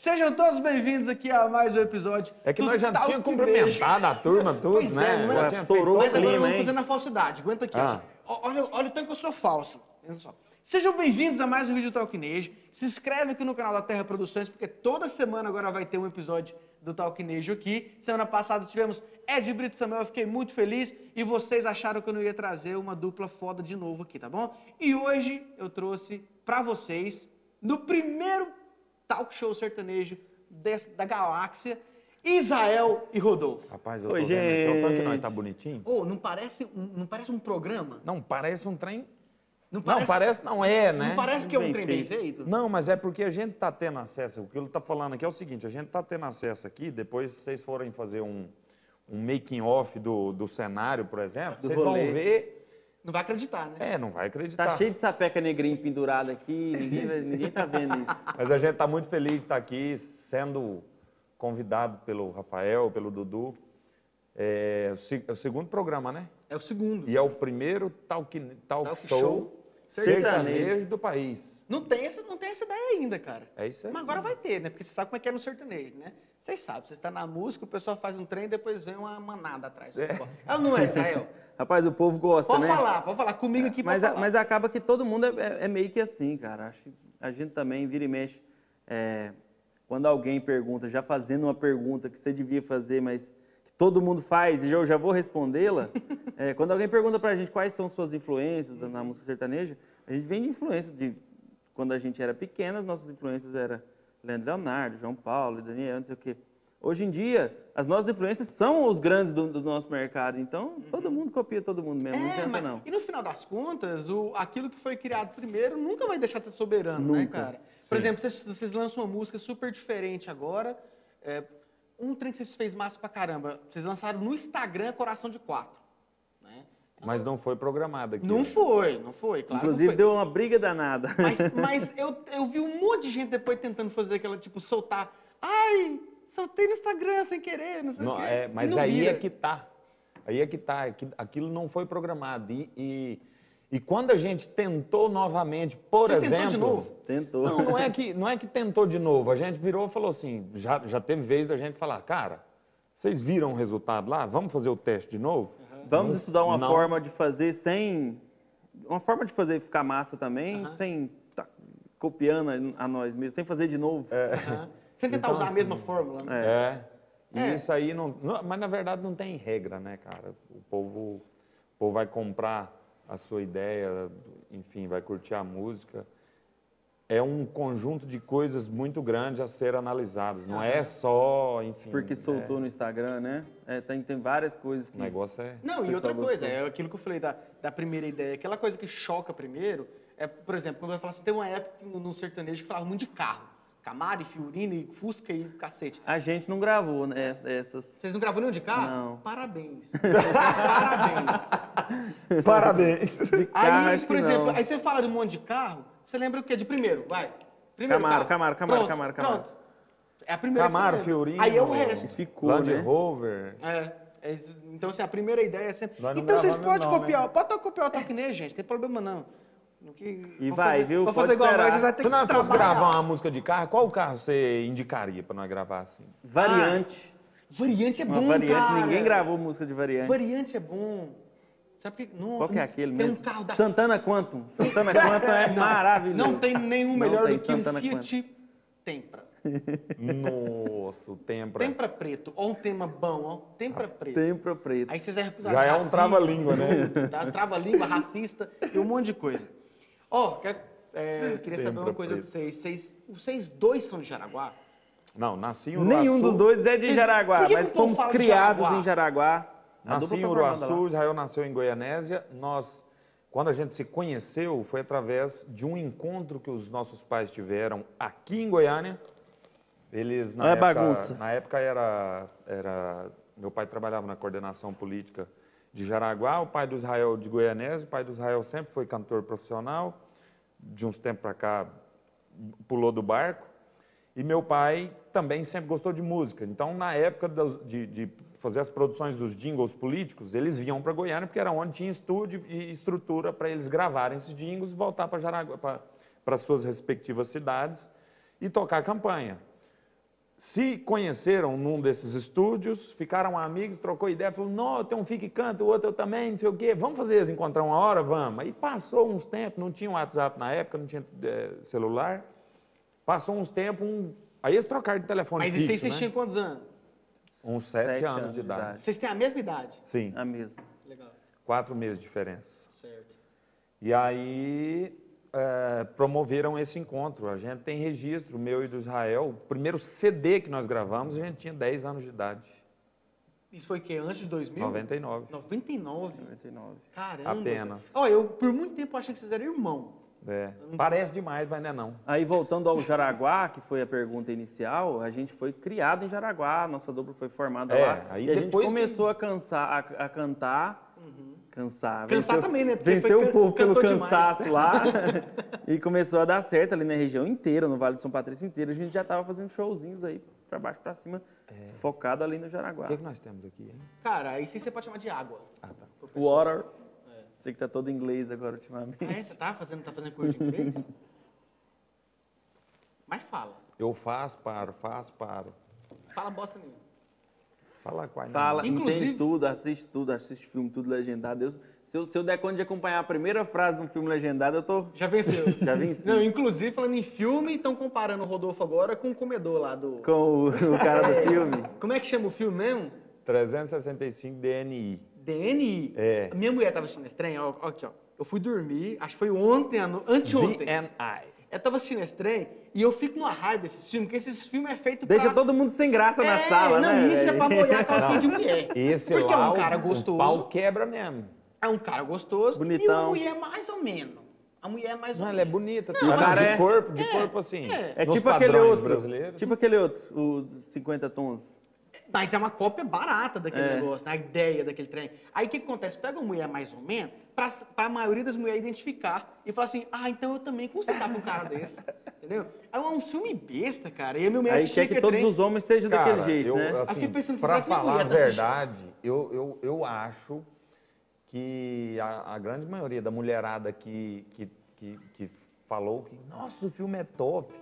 Sejam todos bem-vindos aqui a mais um episódio. É que nós já tínhamos cumprimentado a turma, tudo, Pois né? é, não é? Já tinha feito- Mas agora vamos hein? fazer na falsidade. Aguenta aqui, Ah. ó. Ó, Olha, olha o tanto que eu sou falso. Olha só. Sejam bem-vindos a mais um vídeo do Talkinejo. Se inscreve aqui no canal da Terra Produções, porque toda semana agora vai ter um episódio do Talkinejo aqui. Semana passada tivemos Ed Brito Samuel, eu fiquei muito feliz. E vocês acharam que eu não ia trazer uma dupla foda de novo aqui, tá bom? E hoje eu trouxe pra vocês, no primeiro talk show sertanejo desse- da galáxia, Israel e Rodolfo. Rapaz, eu tô Oi, vendo aqui. O tanto que nós gente. tá bonitinho. Ô, não parece um, não parece um programa? Não, parece um trem... Não Não, parece não é, né? Não parece que é um Bem trem bem feito. Não, mas é porque a gente tá tendo acesso. O que ele tá falando aqui é o seguinte: a gente tá tendo acesso aqui. Depois, se vocês forem fazer um, um making-off do, do cenário, por exemplo, Do vocês vão rolê. ver. Não vai acreditar, né? É, não vai acreditar. Tá cheio de sapeca negrinho pendurado aqui, ninguém, ninguém tá vendo isso. Mas a gente tá muito feliz de estar aqui, sendo convidado pelo Rafael, pelo Dudu. É, é o segundo programa, né? É o segundo. E é o primeiro talk, talk, Talk show, show sertanejo. sertanejo. do país. Não tem, essa, não tem essa ideia ainda, cara. É isso aí. Mas agora vai ter, né? Porque você sabe como é que é no sertanejo, né? Vocês sabem, você está na música, o pessoal faz um trem e depois vem uma manada atrás. É, ou não é, Israel? Rapaz, o povo gosta, Pode né? falar, pode falar. Comigo aqui mas, pode a- mas acaba que todo mundo é, é- é meio que assim, cara. Acho que a gente também vira e mexe. é, quando alguém pergunta, já fazendo uma pergunta que você devia fazer, mas que todo mundo faz e eu já vou respondê-la. é, quando alguém pergunta pra gente quais são suas influências na música sertaneja, a gente vem de influência de quando a gente era pequena, as nossas influências eram Leonardo, João Paulo, Daniel, não sei o quê. Hoje em dia, as nossas influências são os grandes do, do nosso mercado, então todo mundo copia todo mundo mesmo, não É, adianta mas, não. e no final das contas, o, aquilo que foi criado primeiro nunca vai deixar de ser soberano, né, Nunca. cara? Por exemplo, vocês, vocês lançam uma música super diferente agora. é, um trem que vocês fez massa pra caramba. Vocês lançaram no Instagram Coração de Quatro. Né? Mas não foi programado aqui. Não foi, não foi, claro. Inclusive foi. deu uma briga danada. Mas, mas eu, eu vi um monte de gente depois tentando fazer aquela, tipo, soltar. Ai, soltei no Instagram sem querer, não sei Não, o quê. é, mas não aí vira. é que tá. Aí é que tá. é que Aquilo não foi programado. E, e, e quando a gente tentou novamente, por Vocês tentou exemplo. de novo? Tentou. Não, não é, que, não é que tentou de novo. A gente virou e falou assim: já, já teve vez da gente falar, cara, vocês viram o resultado lá? Vamos fazer o teste de novo? Vamos estudar uma não. forma de fazer sem. Uma forma de fazer ficar massa também, sem tá copiando a- a nós mesmos, sem fazer de novo. Aham. Sem tentar Então, usar a assim, mesma fórmula, né? É. E É. isso aí não, não- Mas na verdade não tem regra, né, cara? O povo, o povo vai comprar a sua ideia, enfim, vai curtir a música. É um conjunto de coisas muito grande a ser analisadas. Não é só, enfim. Porque soltou no Instagram, né? É, tem, tem várias coisas é, que. o negócio é. Não, e outra coisa, gostou. é aquilo que eu falei da, da primeira ideia. Aquela coisa que choca primeiro é, por exemplo, quando vai falar assim, tem uma época no, no sertanejo que falava muito de carro. Camaro, e Fiorino, e Fusca e cacete. A gente não gravou né, essas. Vocês não gravaram nenhum de carro? Não. Parabéns. Parabéns. Parabéns! De carro, Aí, acho por que exemplo, não. aí você fala de um monte de carro, você lembra o quê? De primeiro, vai. Primeiro Camaro, carro. Camaro, Camaro, Pronto, Camaro, Camaro. Pronto. É a primeira Camaro. Fiorino. Aí é o resto. Ficou, Land né? Rover. É, é, então, assim, a primeira ideia é sempre. Nós Então vocês podem copiar, né? pode copiar o Talkney, gente, não tem problema não. Que- E vai, fazer- viu? Pode fazer igual esperar. nós, Se nós fosse trabalhar. gravar uma música de carro, qual carro você indicaria pra nós gravar assim? Variante. Variante é uma bom, variante. cara. Ninguém gravou música de variante. Variante é bom. Sabe por que não, Qual que é aquele tem mesmo? um carro da Santana Quantum. Santana Quantum é Não, maravilhoso. Não tem nenhum melhor tem do que um Santana Fiat Tempra. Nossa, o Tempra. Tempra preto, ó um tema bom, ó, Tempra preto. Tempra preto. Aí vocês é acusado Já de é um trava-língua, né? tá? Trava-língua, racista e um monte de coisa. Ó, quer- é, queria saber uma coisa de preto. vocês. vocês. Vocês dois são de Jaraguá? Não, nasci em. Nenhum dos dois é de Vocês- Jaraguá, mas fomos de criados Jaraguá? em Jaraguá. Nasci em Uruaçu. Israel nasceu em Goianésia. Nós, quando a gente se conheceu, foi através de um encontro que os nossos pais tiveram aqui em Goiânia. Eles, na É época, bagunça. Na época era, era... Meu pai trabalhava na coordenação política de Jaraguá, o pai do Israel de Goianésia. O pai do Israel sempre foi cantor profissional. De uns tempos para cá, pulou do barco. E meu pai também sempre gostou de música. Então, na época de, de fazer as produções dos jingles políticos, eles vinham para Goiânia, porque era onde tinha estúdio e estrutura para eles gravarem esses jingles e voltar para Jaraguá, para as suas respectivas cidades e tocar a campanha. se conheceram num desses estúdios, ficaram amigos, trocou ideia, falou, não, tem um fique e canta, o outro eu também, não sei o quê, vamos fazer eles encontrar uma hora? Vamos. Aí passou uns tempos, não tinha WhatsApp na época, não tinha eh, celular, passou uns tempos, um- aí eles trocaram de telefone Mas fixo, vocês né? tinham quantos anos? Uns sete, anos, de idade. Vocês têm a mesma idade. Sim, A mesma. Legal. quatro meses de diferença. Certo. E aí eh, promoveram esse encontro. A gente tem registro, meu e do Israel. O primeiro CD que nós gravamos, a gente tinha 10 anos de idade. Isso foi o quê? Antes de 2000? 99. 99. 99. Caramba. Apenas. Ó, eu por muito tempo achei que vocês eram irmão. É. Parece demais, mas não é não. Aí voltando ao Jaraguá, que foi a pergunta inicial, a gente foi criado em Jaraguá, nossa dupla foi formada É, lá. aí e a gente depois começou a cansar, a, a cantar. Cansar. Uhum. Cansar venceu- também, né? Porque Venceu foi o povo pelo cantou demais. cansaço lá. e começou a dar certo ali na região inteira, no Vale de São Patrício inteiro. A gente já tava fazendo showzinhos aí, pra baixo, pra cima, focado ali no Jaraguá. O que, que nós temos aqui, hein? Cara, aí sim você pode chamar de água. Ah, tá. Water. Sei que tá todo em inglês agora ultimamente. Ah, é? Você tá fazendo, tá fazendo curso de inglês? Mas fala. Eu faço, paro, faço, paro. Fala bosta nenhuma. Fala quase Fala, Inclusive- entende tudo, assiste tudo, assiste filme, tudo legendado. Eu- se, eu, se eu der conta de acompanhar a primeira frase de um filme legendado, eu tô. Já venceu. Já venci. Não, inclusive, falando em filme, estão comparando o Rodolfo agora com o comedor lá do... Com o, o cara do filme. Como é que chama o filme mesmo? 365 DNI. DNI. É. A minha mulher tava assistindo esse trem, ó, ó aqui, ó. Eu fui dormir, acho que foi ontem, anteontem. DNI. Eu tava assistindo esse trem e eu fico numa raiva desses filmes, porque esses filmes é feito Deixa pra... todo mundo sem graça na É, sala, não, né? isso é pra boiar a calcinha de mulher. Esse Porque lá, é um o- cara o gostoso. pau quebra mesmo. É um cara gostoso e Bonitão. uma mulher mais ou menos. A mulher é mais ou Não, ela é bonita. Não, tem mas- cara de é- corpo, de é, corpo assim. é. É nos tipo aquele outro. brasileiros. Tipo aquele outro, o 50 tons. Mas é uma cópia barata daquele É. negócio, né? a ideia daquele trem. Aí o que, que acontece? Pega uma mulher mais ou menos, pra, pra maioria das mulheres identificar e falar assim: ah, então eu também consigo com um cara desse. Entendeu? É um filme besta, cara. E a minha mulher Aí quer que aquele todos trem. os homens sejam Cara, daquele jeito, eu, né? assim, fiquei pensando, pra que a falar a tá verdade, eu, eu, eu acho que a, a grande maioria da mulherada que, que, que, que falou que, nossa, o filme é top,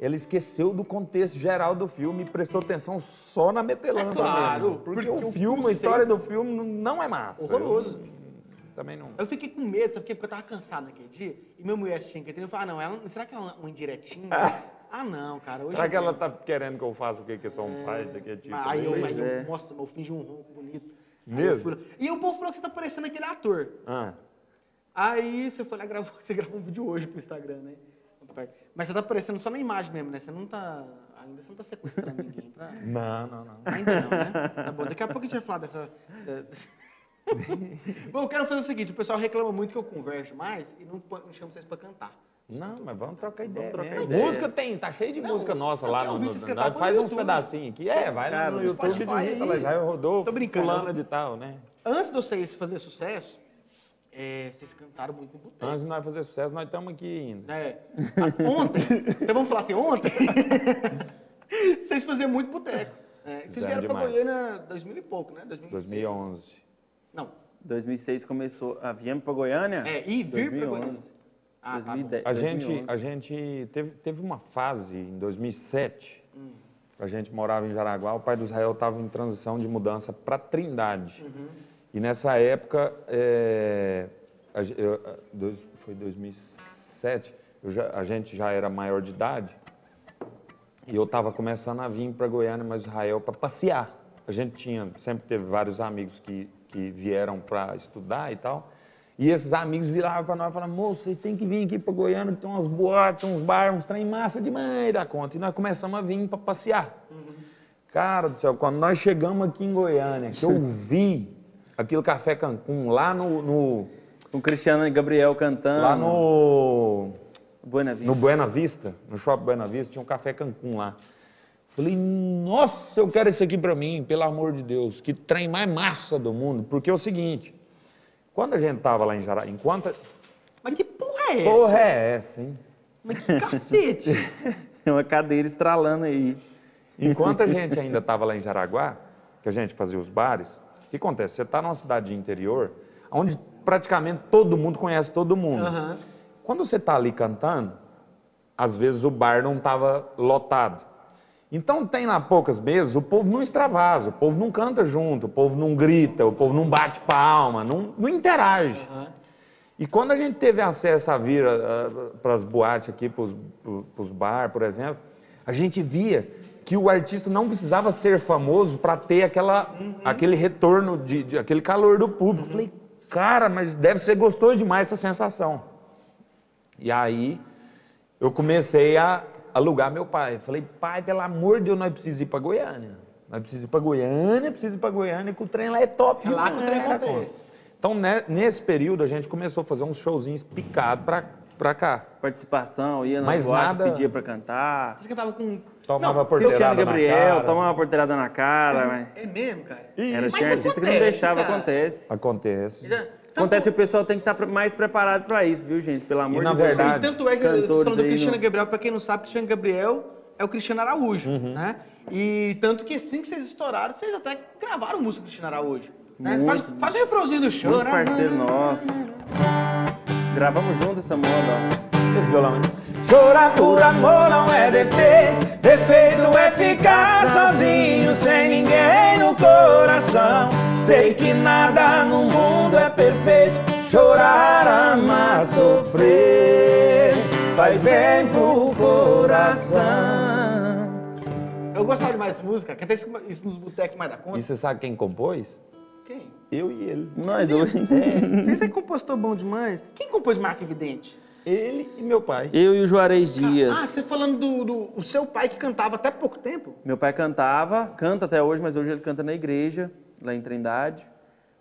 ela esqueceu do contexto geral do filme e prestou atenção só na metelança É claro, mesmo. Porque, porque o filme, a história do filme não- é massa. Horroroso. Eu- também não... Eu fiquei com medo, sabe por quê? Porque eu tava cansado naquele dia. E minha mulher aquele trem. Eu falei, ah, não, ela, será que é uma, uma indiretinha? Ah, não, cara. Hoje Será eu- que ela tá querendo que eu faça o que que só um faz daquele tipo? Mas aí eu, aí? mas eu, é. nossa, eu fingi um ronco bonito. Mesmo? eu E o povo falou que você tá parecendo aquele ator. Ah, Aí você foi lá gravou, você gravou um vídeo hoje pro Instagram, né? Mas você tá aparecendo só na imagem mesmo, né? Você não tá. Ainda você não tá sequestrando ninguém pra. não, não, não. Ainda não, né? Tá bom, daqui a pouco a gente vai falar dessa. bom, eu quero fazer o seguinte: o pessoal reclama muito que eu converso mais e não, não chamo vocês pra cantar. Não, mas vamos trocar ideia. trocar mesmo. ideia. Música tem, tá cheio de Não, música nossa lá no, no, no nós faz uns pedacinhos aqui. É, vai Cara, no no YouTube Spotify digita aí. lá, Israel Rodolfo, Tô brincando. fulana de tal, né? Antes de vocês fazer sucesso, é, vocês cantaram muito no boteco. Antes de nós fazer sucesso, nós estamos aqui ainda. É. Ontem, então vamos falar assim, ontem, vocês faziam muito boteco. É, vocês vieram demais. Goiânia 2000 e pouco, né? 2006. 2011. Não, 2006 começou. Ah, viemos pra Goiânia? É, e vir pra 2011. Goiânia. Ah, tá bom. 2010, A gente, 2011. a gente teve, teve uma fase em 2007, Hum. a gente morava em Jaraguá, o pai do Israel estava em transição de mudança para Trindade. Uhum. E nessa época, é, eu- dois- foi 2007, eu já- a gente já era maior de idade e eu estava começando a vir para Goiânia, mas Israel para passear. A gente tinha, sempre teve vários amigos que, que vieram para estudar e tal. E esses amigos viravam para nós e falavam, moço, vocês têm que vir aqui para Goiânia, que tem umas boates, uns bares, uns trem massa demais da conta. E nós começamos a vir para passear. Cara do céu, quando nós chegamos aqui em Goiânia, que eu vi aquele café Cancún lá no, no- Com Cristiano e Gabriel cantando. lá no, Buena Vista. no Buena Vista, no Shopping Buena Vista, tinha um café Cancún lá. Falei, nossa, eu quero esse aqui pra mim, pelo amor de Deus, que trem mais massa do mundo. Porque é o seguinte, quando a gente tava lá em Jara, enquanto... Mas que porra é essa? Porra é essa, hein? Mas que cacete? Tem uma cadeira estralando aí. Enquanto a gente ainda estava lá em Jaraguá, que a gente fazia os bares, o que acontece? Você está numa cidade de interior, onde praticamente todo mundo conhece todo mundo. Aham. Quando você está ali cantando, às vezes o bar não estava lotado. Então tem lá poucas vezes, o povo não extravasa, o povo não canta junto, o povo não grita, o povo não bate palma, não, não interage. E quando a gente teve acesso a vir para as boates aqui, para os bar, por exemplo, a gente via que o artista não precisava ser famoso para ter aquela, uhum. aquele retorno, de, de, aquele calor do público. Uhum. Falei, cara, mas deve ser gostoso demais essa sensação. E aí eu comecei a alugar meu pai. Falei, pai, pelo amor de Deus, nós precisamos ir para Goiânia. Nós precisamos ir para Goiânia, precisamos ir para Goiânia, que o trem lá é top. É lá que o trem acontece. Então, né, nesse período, a gente começou a fazer uns showzinhos picados para cá. Participação, ia na Mas boate, nada... pedia para cantar. Você cantava com... Tomava não, porteirada Cristiano Gabriel, tomava porteirada na cara. Mas... É mesmo, cara? Era, Mas tinha artista que não deixava, cara. acontece. Acontece. Então, Acontece que o pessoal tem que estar mais preparado para isso, viu, gente? Pelo amor e de Deus. Verdade, tanto é que eu falando do Cristiano no... Gabriel, para quem não sabe, Cristiano Gabriel é o Cristiano Araújo, uhum. né? E tanto que assim que vocês estouraram, vocês até gravaram música do Cristiano Araújo. Né? Muito, faz, faz um refrãozinho do show, muito né? parceiro nosso. Gravamos junto essa moda, ó. Esse violão, hein? Chorar por amor não é defeito, defeito é ficar sozinho, sem ninguém no coração. Sei que nada no mundo é perfeito, chorar, amar, sofrer, faz bem pro coração. Eu gostava demais dessa música, cantei isso nos botecos mais da conta. E você sabe quem compôs? Quem? Eu e ele. Nós dois. É. Você é compositor bom demais. Quem compôs Marca Evidente? Ele e meu pai. Eu e o Juarez Dias. Ah, você falando do, do o seu pai que cantava até pouco tempo? Meu pai cantava, canta até hoje, mas hoje ele canta na igreja, lá em Trindade.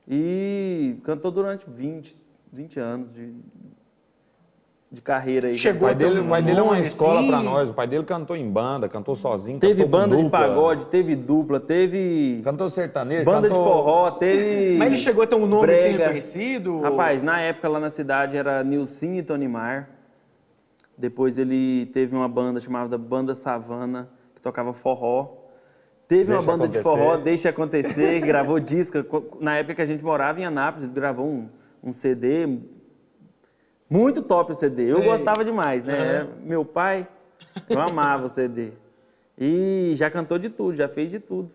E cantou durante 20, 20 anos de, de carreira aí. Chegou o pai dele, o pai dele é uma escola para nós. O pai dele cantou em banda, cantou sozinho. Teve cantou banda de pagode, teve dupla, teve. Cantou sertanejo, banda cantou... de forró, teve. Mas ele chegou a ter um nome assim conhecido? Rapaz, na época lá na cidade era Nilson e Tonimar. Depois ele teve uma banda chamada Banda Savana, que tocava forró. Teve deixa uma banda acontecer. de forró, Deixa Acontecer, gravou disco. Na época que a gente morava em Anápolis, gravou um, um CD. Muito top o CD. Sei. Eu gostava demais, né? Uhum. Meu pai, eu amava o CD. E já cantou de tudo, já fez de tudo.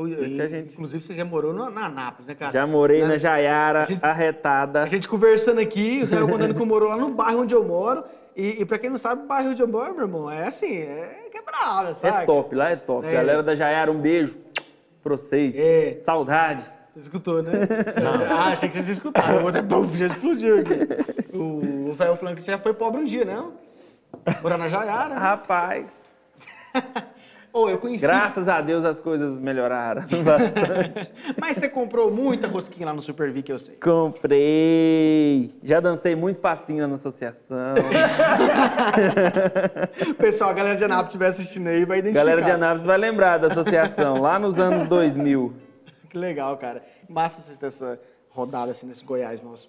A gente... Inclusive, você já morou no, na Anápolis, né, cara? Já morei na, na Jaiara, a gente, arretada. A gente conversando aqui, o Zé contando que morou lá no bairro onde eu moro. E, e pra quem não sabe, o bairro de Amor, meu irmão, é assim, é quebrada, sabe? É top, lá é top. É. Galera da Jaiara, um beijo pra vocês. É. Saudades. Você escutou, né? ah, achei que vocês escutaram. O outro é já explodiu aqui. O velho falando que você já foi pobre um dia, né? Morar na Jaiara. Rapaz. Oh, eu conheci... Graças a Deus as coisas melhoraram bastante. Mas você comprou muita rosquinha lá no Super V, que eu sei. Comprei. Já dancei muito passinho na associação. Pessoal, a galera de Anápolis estiver assistindo aí vai identificar. Galera de Anápolis vai lembrar da associação, lá nos anos 2000. Que legal, cara. Massa assistir essa rodada assim nesse Goiás nosso.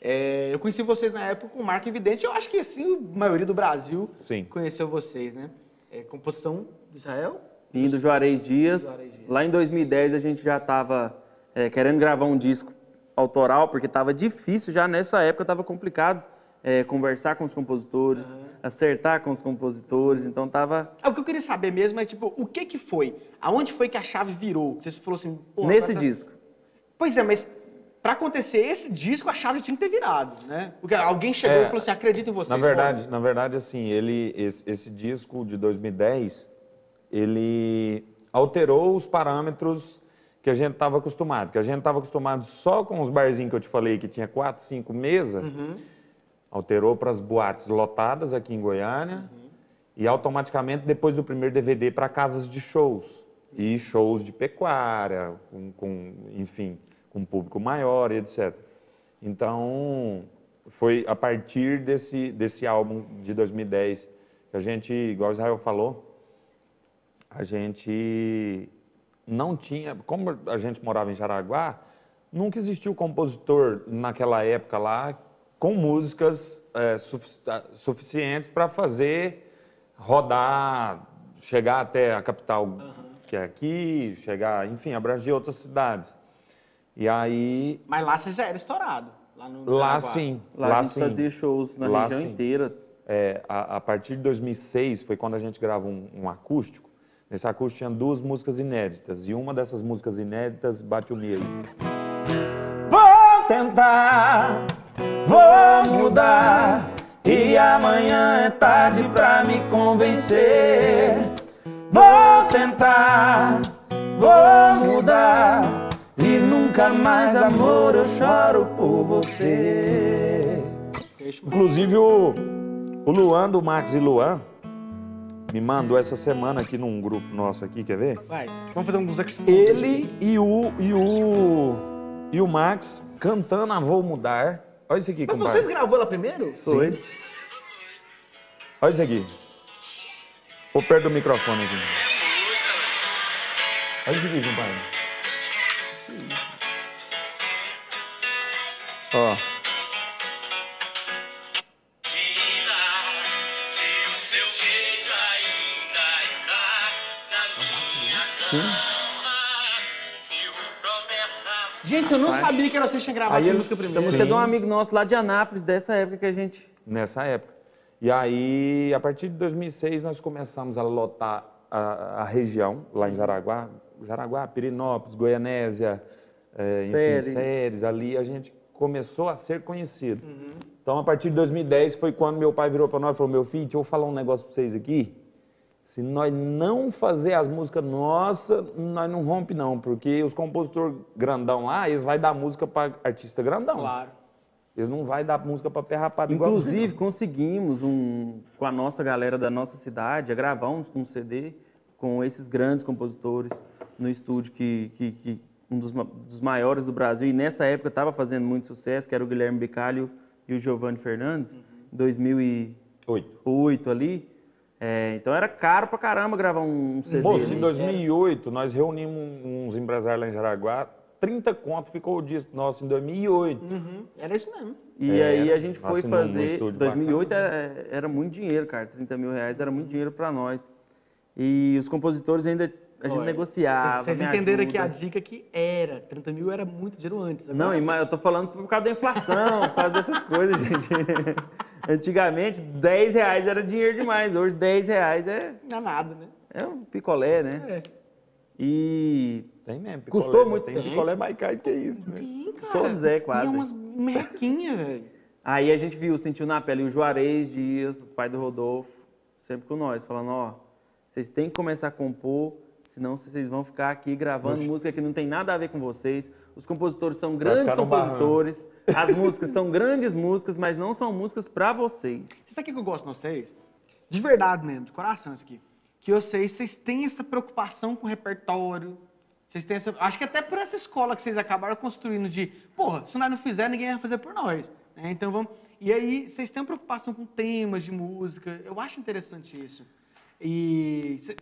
É, eu conheci vocês na época com Marca Evidente. Eu acho que assim, a maioria do Brasil Sim. conheceu vocês, né? É, composição Israel? E do Juarez Dias. Juarez Dias. Lá em 2010 a gente já estava é, querendo gravar um disco autoral, porque estava difícil já nessa época, estava complicado é, conversar com os compositores, uhum. acertar com os compositores, então estava... É, o que eu queria saber mesmo é, tipo, o que que foi? Aonde foi que a chave virou? Você falou assim... Nesse disco. Pois é, mas para acontecer esse disco, a chave tinha que ter virado, né? Porque alguém chegou é, e falou assim, acredito em você. Na verdade, na verdade, assim, ele, esse, esse disco de 2010 ele alterou os parâmetros que a gente estava acostumado. Que a gente estava acostumado só com os barzinhos que eu te falei, que tinha quatro, cinco mesas, uhum. alterou para as boates lotadas aqui em Goiânia uhum. e automaticamente, depois do primeiro DVD, para casas de shows. E shows de pecuária, com, com, enfim, com um público maior e etc. Então, foi a partir desse, desse álbum de 2010 que a gente, igual o Israel falou, a gente não tinha, como a gente morava em Jaraguá, nunca existiu compositor naquela época lá com músicas é, suficientes para fazer rodar, chegar até a capital uhum. que é aqui, chegar, enfim, abranger outras cidades. E aí. Mas lá você já era estourado. Lá, no lá sim. Lá, lá a gente sim. fazia shows na lá região sim. inteira. É, a, a, partir de 2006 foi quando a gente gravou um, um acústico Nesse acústico tinha duas músicas inéditas. E uma dessas músicas inéditas bate o meio. Vou tentar, vou mudar. E amanhã é tarde pra me convencer. Vou tentar, vou mudar. Nunca mais, amor, eu choro por você. Inclusive o, o Luan do Max e Luan me mandou essa semana aqui num grupo nosso aqui, quer ver? Vai, vamos fazer alguns expos. Ele e o e o e o Max cantando a Vou Mudar. Olha isso aqui, Mas compadre. vocês gravou ela primeiro? Foi. Olha isso aqui. Vou perto do microfone aqui. Olha isso aqui, compadre. Ó. Menina, se o seu beijo ainda está na minha Sim. Gente, eu não Rapaz. sabia que era vocês que tinham gravado Aí essa música Essa primeiro. música é de um amigo nosso lá de Anápolis, dessa época que a gente. Nessa época. E aí, a partir de 2006, nós começamos a lotar a, a região, lá em Jaraguá. Jaraguá, Pirinópolis, Goianésia, eh, enfim, séries. Ali a gente começou a ser conhecido. Então, a partir de 2010 foi quando meu pai virou para nós e falou: Meu filho, deixa eu falar um negócio para vocês aqui. Se nós não fazer as músicas nossas, nós não rompe não, porque os compositores grandão lá, eles vão dar música para artista grandão. Claro. Eles não vão dar música para pé rapado igual Inclusive, conseguimos, um, com a nossa galera da nossa cidade, a gravar um, um CD com esses grandes compositores no estúdio, que, que, que um dos, dos maiores do Brasil. E nessa época estava fazendo muito sucesso, que era o Guilherme Bicalho e o Giovanni Fernandes, em 2008 Oito. ali. É, então era caro pra caramba gravar um CD. Moço, ali. em 2008, nós reunimos uns empresários lá em Jaraguá, 30 conto ficou o disco nosso em 2008. Uhum, Era isso mesmo. E É, aí a gente foi um fazer. estúdio 2008 era, era muito dinheiro, cara. 30 mil reais era muito dinheiro para nós. E os compositores ainda. A gente Olha, negociava. Vocês entenderam aqui a ajuda. dica que era. 30 mil era muito dinheiro antes. Não, agora- e mais- eu tô falando por causa da inflação, por causa dessas coisas, gente. Antigamente, 10 reais era dinheiro demais. Hoje, 10 reais é, Não é nada, né? é um picolé, né? É. E Tem mesmo. Custou picolé, muito. Tem picolé mais caro que isso, né? Sim, cara. Todos é, quase. E é umas merrequinhas, velho. Aí a gente viu, sentiu na pele o Juarez Dias, o pai do Rodolfo, sempre com nós, falando, ó, vocês têm que começar a compor, senão vocês vão ficar aqui gravando música que não tem nada a ver com vocês. Os compositores são grandes compositores, as músicas são grandes músicas, mas não são músicas pra vocês. Isso aqui que eu gosto de vocês, de verdade mesmo, de coração isso aqui, que vocês, vocês têm essa preocupação com o repertório, vocês têm essa, acho que até por essa escola que vocês acabaram construindo de, porra, se nós não fizer, ninguém vai fazer por nós, né? Então vamos, e aí vocês têm uma preocupação com temas de música, eu acho interessante isso. E cê-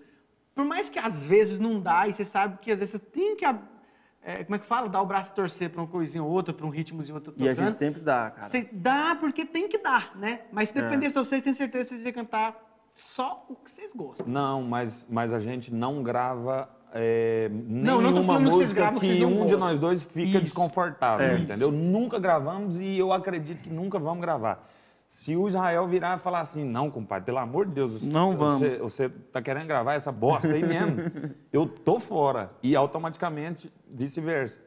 por mais que às vezes não dá, e você sabe que às vezes você tem que, é, como é que fala, dar o braço a torcer pra uma coisinha ou outra, pra um ritmozinho ou outro E a gente sempre dá, cara. Você dá porque tem que dar, né? Mas se É. dependesse de vocês, tenho certeza que vocês iam cantar só o que vocês gostam. Não, mas, mas a gente não grava é, Não, não tô nenhuma falando que vocês música gravam que que, vocês não um de gostam. nós dois fica Isso. desconfortável, É. entendeu? Nunca gravamos e eu acredito que nunca vamos gravar. Se o Israel virar e falar assim, não, compadre, pelo amor de Deus, Não vamos. Você, você tá querendo gravar essa bosta aí mesmo? eu tô fora. E automaticamente vice-versa.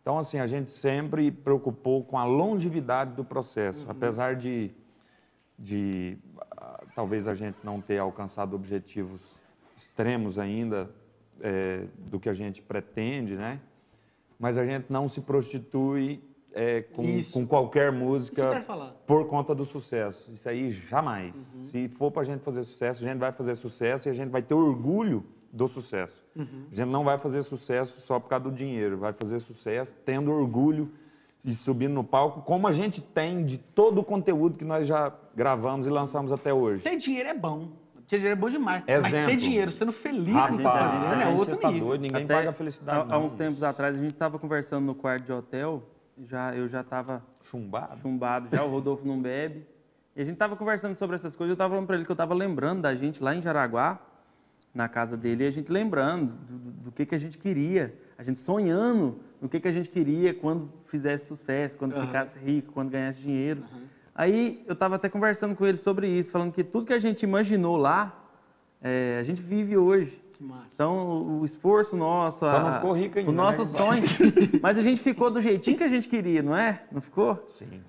Então, assim, a gente sempre preocupou com a longevidade do processo. Apesar de, de ah, talvez a gente não ter alcançado objetivos extremos ainda eh, do que a gente pretende, né? Mas a gente não se prostitui eh, com, com qualquer música por conta do sucesso. Isso aí jamais. Se for para a gente fazer sucesso, a gente vai fazer sucesso e a gente vai ter orgulho do sucesso. A gente não vai fazer sucesso só por causa do dinheiro, vai fazer sucesso tendo orgulho de subir no palco, como a gente tem de todo o conteúdo que nós já gravamos e lançamos até hoje. Ter dinheiro é bom. Ter dinheiro é bom demais. Mas Exemplo. ter dinheiro sendo feliz com o que tá Rapaz, fazendo é outro você tá nível. doido, ninguém Até paga felicidade. Há, há uns tempos atrás, a gente tava conversando no quarto de hotel, já, eu já tava Chumbado. chumbado já, o Rodolfo não bebe. E a gente tava conversando sobre essas coisas, eu tava falando para ele que eu tava lembrando da gente lá em Jaraguá, na casa dele, e a gente lembrando do, do- do que, que a gente queria, a gente sonhando no que, que a gente queria quando fizesse sucesso, quando ficasse rico, quando ganhasse dinheiro. Aí eu tava até conversando com ele sobre isso, falando que tudo que a gente imaginou lá, é, a gente vive hoje. Que massa. Então, o esforço nosso, Só a- não ficou rico ainda, o nosso né? sonho. Mas a gente ficou do jeitinho que a gente queria, não é? Não ficou? Sim.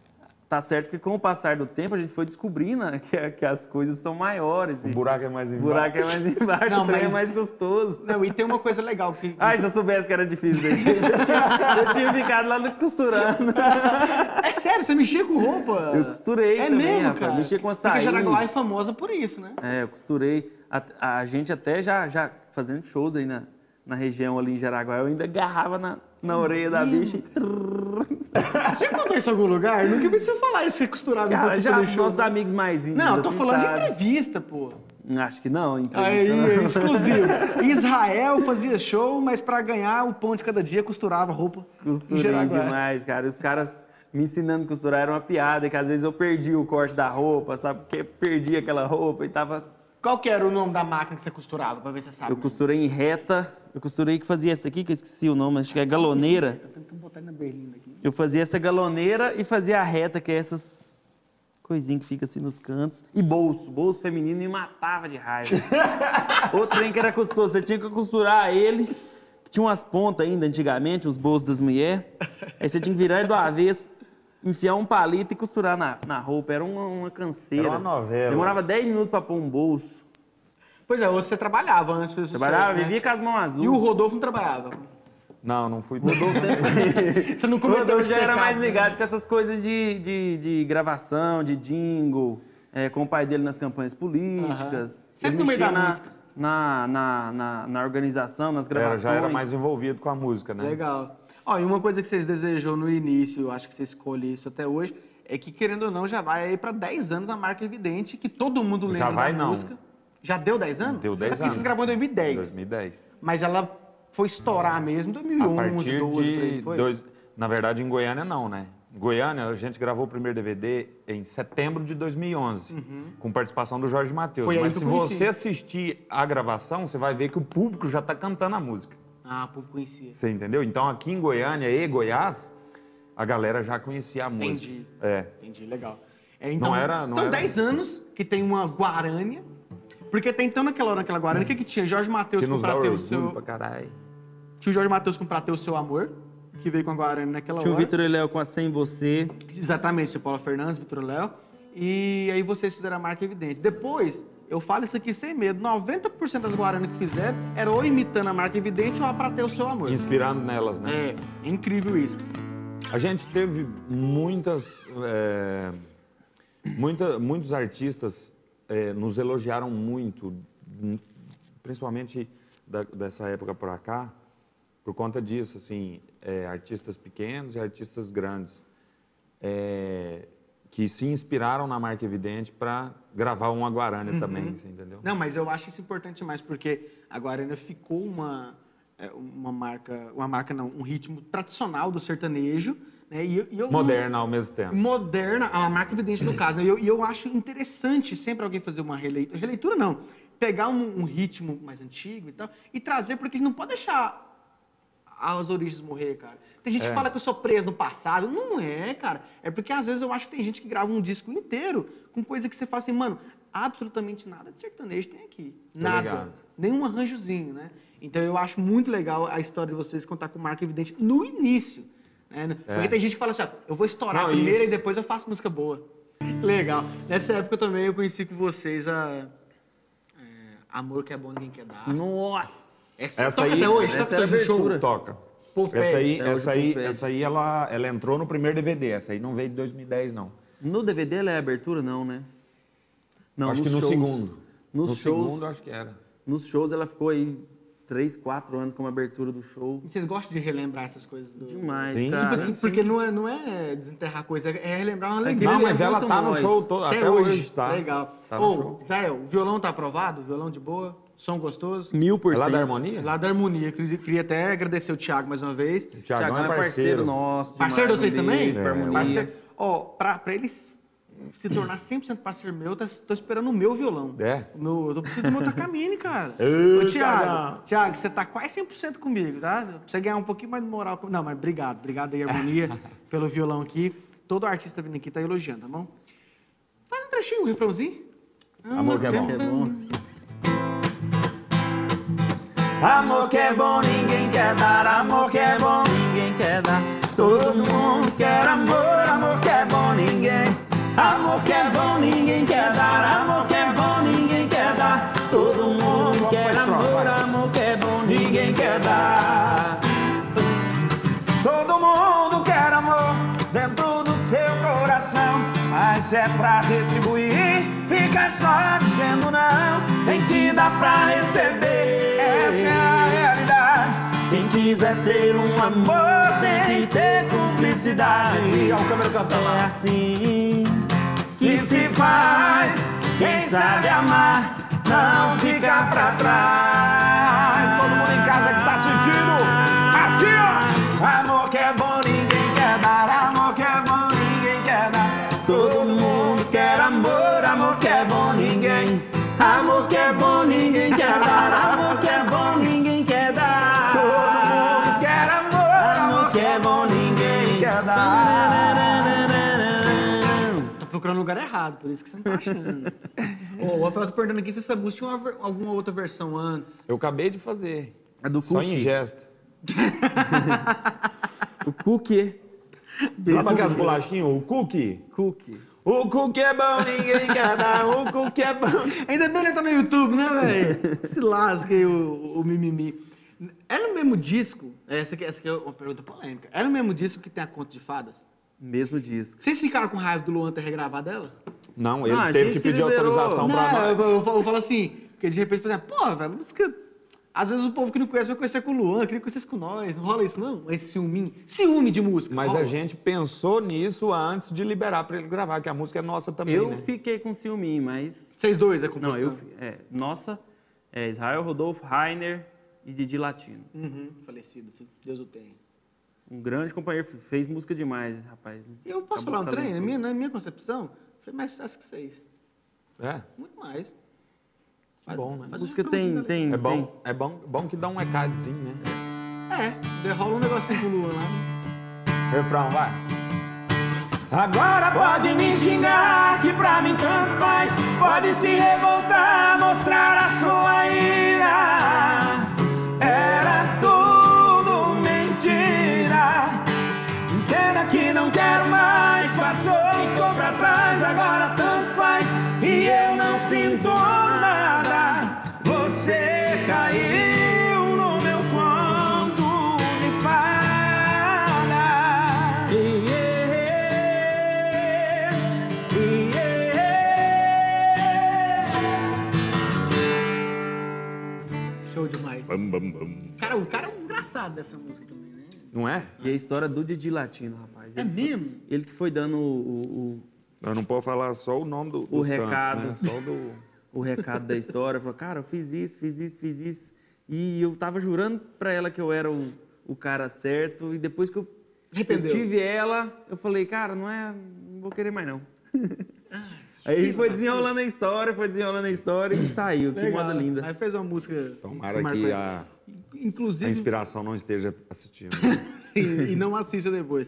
Tá certo que com o passar do tempo a gente foi descobrindo né, que, que as coisas são maiores. O buraco é mais o embaixo. buraco é mais embaixo, Não, o trem é mas- mais gostoso. Não, e tem uma coisa legal que. Ai, se eu soubesse que era difícil, eu tinha, eu tinha- ficado lá no costurando. É sério, você mexia com roupa? Eu costurei É também, mesmo, rapaz. cara. Mexia com Porque açaí. Jaraguá é famosa por isso, né? É, eu costurei. A, a gente até já, já fazendo shows aí na, na região ali em Jaraguá, eu ainda agarrava na, na orelha da bicha e... Você contou isso em algum lugar? Nunca vi você falar isso, você costurava Cara, já show. nossos amigos mais íntimos, Não, eu tô assim, falando de sabe? entrevista, pô. Acho que não, Aí, entrevista não. é exclusivo. Israel fazia show, mas pra ganhar o pão de cada dia costurava roupa. Costurei demais, cara. Os caras me ensinando a costurar era uma piada, que às vezes eu perdi o corte da roupa, sabe? Porque perdi aquela roupa e tava... Qual que era o nome da máquina que você costurava, pra ver se você sabe? Eu costurei em reta, eu costurei que fazia essa aqui, que eu esqueci o nome, acho que é galoneira. Na berlinda aqui. Eu fazia essa galoneira e fazia a reta, que é essas coisinhas que fica assim nos cantos. E bolso, bolso feminino me matava de raiva. Outro trem que era custoso, você tinha que costurar ele, que tinha umas pontas ainda antigamente, os bolsos das mulheres. Aí você tinha que virar ele do avesso, enfiar um palito e costurar na, na roupa. Era uma, uma canseira. Era uma novela. Demorava 10 minutos pra pôr um bolso. Pois é, você trabalhava antes de fazer sucesso, Trabalhava, né? vivia com as mãos azuis. E o Rodolfo não trabalhava. Não, não fui. Você não O cometeu Rodolfo já era mais né? ligado com essas coisas de, de, de gravação, de jingle, é, com o pai dele nas campanhas políticas. Sempre no meio mexia da na, música. Na, na, na, na organização, nas Era, gravações. já era mais envolvido com a música, né? Legal. Ó, e uma coisa que vocês desejou no início, eu acho que você escolhe isso até hoje, é que, querendo ou não, já vai aí pra 10 anos a marca evidente, que todo mundo lembra Já vai, da não. música. Já deu 10 anos? Deu 10 Porque anos. vocês gravou em 2010. 2010. Mas ela foi estourar mesmo em 2011, A partir 12, por aí, de... foi? Dois... Na verdade, em Goiânia, não, né? Em Goiânia, a gente gravou o primeiro DVD em setembro de 2011, com participação do Jorge Matheus. Uhum. Mas se você assistir a gravação, você vai ver que o público já está cantando a música. Ah, pô, conhecia. Você entendeu? Então, aqui em Goiânia e Goiás, a galera já conhecia a música. Entendi. É. Entendi, legal. É, então, Não era- não então era- 10 anos que tem uma Guarânia, porque até então naquela hora, naquela Guarânia, o que que tinha? Jorge Matheus Que com nos dá Prateu, orgulho seu... pra caralho. Tinha o Jorge Matheus com Prateu, seu amor, que veio com a Guarânia naquela Tinha o hora. Vitor e Léo com a Sem Você. Exatamente, tinha Paula Fernandes, Vitor Léo. E aí vocês fizeram a marca evidente. Depois, eu falo isso aqui sem medo, 90% das Guaranas que fizeram era ou imitando a marca evidente ou a pra ter o seu amor. Inspirando nelas, né? É, é incrível isso. A gente teve muitas, é, muita- muitos artistas é, nos elogiaram muito, principalmente da- dessa época para cá, por conta disso, assim, é, artistas pequenos e artistas grandes, é, que se inspiraram na marca Evidente para gravar uma Guarânia também, você entendeu? Não, mas eu acho isso importante demais, porque a Guarana ficou uma, é, uma marca, uma marca não, um ritmo tradicional do sertanejo, né? E, e eu Moderna ao mesmo tempo. moderna, a marca evidente no caso, né? E eu, eu acho interessante sempre alguém fazer uma releitura, releitura não, pegar um, um ritmo mais antigo e tal, e trazer, porque a gente não pode deixar as origens morrer, cara. Tem gente É. que fala que eu sou preso no passado. Não é, cara. É porque às vezes eu acho que tem gente que grava um disco inteiro com coisa que você fala assim, mano, absolutamente nada de sertanejo tem aqui. Nada. Nenhum arranjozinho, né? Então eu acho muito legal a história de vocês contar com marca evidente no início. né? Porque tem gente que fala assim, ó, eu vou estourar Não, primeiro isso. e depois eu faço música boa. Legal. Nessa época também eu conheci com vocês a. é, Amor que é bom ninguém quer dar. Nossa! Essa, Essa toca aí- até hoje, essa toca era até hoje show. Toca. Essa aí. É, hoje essa aí, essa aí ela, ela entrou no primeiro DVD. Essa aí não veio de 2010, não. No DVD ela é abertura, não, né? Não, acho que no shows- segundo. Nos no shows, segundo, acho que era. nos shows ela ficou aí 3, 4 anos como abertura do show. E Vocês gostam de relembrar essas coisas do. Demais, Sim, cara. Tipo assim, sim. porque não é, não é desenterrar coisa, é relembrar uma É alegria. Não, ele mas é ela tá no nós. show todo, até, hoje, tá? Legal. Tá. Israel, o violão tá aprovado? Violão de boa? Som gostoso? Mil por É lá cento. da harmonia? Lá da harmonia. Queria queria até agradecer o Thiago mais uma vez. O Thiagão Thiagão é parceiro. nosso. Parceiro de vocês também? É, harmonia. Parceiro. Ó, pra, pra eles se tornar 100% parceiro meu, tá- tô esperando o meu violão. É? O meu, eu tô precisando do meu Takamine, cara. Ô. Thiago, Thiago, você tá quase 100% comigo, tá? Pra você ganhar um pouquinho mais de moral. Não, mas obrigado. Obrigado aí, Harmonia, pelo violão aqui. Todo artista vindo aqui tá elogiando, tá bom? Faz um trechinho, um refrãozinho. Amor que é bom. Amor que é bom, ninguém quer dar. Amor que é bom, ninguém quer dar. Todo mundo quer amor, amor que é bom, ninguém. Amor que é bom, ninguém quer dar. Amor que é bom, ninguém quer dar. Todo mundo quer amor, amor que é bom, ninguém quer dar. Todo mundo quer amor dentro do seu coração. Mas é pra retribuir, fica só dizendo não. Tem que dar pra receber. Essa é a realidade. Quem quiser ter um amor tem que ter cumplicidade. É assim que se faz. Quem sabe amar não fica pra trás. Isso que você não tá achando. Ô, o Rafael tá perguntando aqui se essa música tinha uma alguma outra versão antes. Eu acabei de fazer. É do Só Cookie. em gesto. O cookie. Sabe aquelas bolachinhas? O cookie? Cookie. O cookie é bom, ninguém quer dar. O cookie é bom. Ainda bem que tá no YouTube, né, velho? Se lasca aí o, o mimimi. É no mesmo disco? Essa aqui, essa aqui é uma pergunta polêmica. É no mesmo disco que tem a Conta de Fadas? Mesmo disco. Vocês ficaram com raiva do Luan ter regravado ela? Não, ele Ah, a teve gente que que pedir liberou. autorização pra Não, eu, nós. eu, falo- eu falo assim, porque de repente, exemplo, pô, velho, música. Às vezes o povo que não conhece vai conhecer com o Luan, queria conhecer com nós. Não rola isso, não? Esse ciúminho. Ciúme de música. Mas rola. a gente pensou nisso antes de liberar pra ele gravar, que a música é nossa também, Eu né? fiquei com ciúminho, mas. Vocês dois é Não, composição. eu. fi- É, nossa, é Israel Rodolfo, Rainer e Didi Latino. Uhum, falecido, filho. Deus o tenha. Um grande companheiro, fez música demais, rapaz. Eu posso Acabou falar um trem? Na talentoso. minha, na minha concepção, foi mais sucesso que vocês. É, Muito mais. Faz- bom, né? A música tem, tem, é bom, tem- é bom, bom que dá um recadozinho, né? É, derrola um negocinho com o Luan lá. né? Refrão, vai. Agora pode me xingar, que pra mim tanto faz. Pode se revoltar, mostrar a sua ira. Ficou pra trás, agora tanto faz. E eu não sinto nada. Você caiu no meu conto de fada. Show demais. Cara, o cara é um desgraçado dessa música também, né? Não é? E a história do Didi Latino, rapaz. É Ele foi- mesmo? ele que foi dando o, o, Eu não posso falar só o nome do, do O santo, recado. né? Só do... o recado da história. Falou, cara, eu fiz isso, fiz isso, fiz isso. E eu tava jurando pra ela que eu era o, o cara certo. E depois que eu, eu tive ela, eu falei, cara, não é. Não vou querer mais não. Aí a gente foi desenrolando a história, foi desenrolando a história e saiu. Que Legal. moda linda. Aí fez uma música. Tomara que a, a Inclusive. inspiração não esteja assistindo. e, e não assista depois.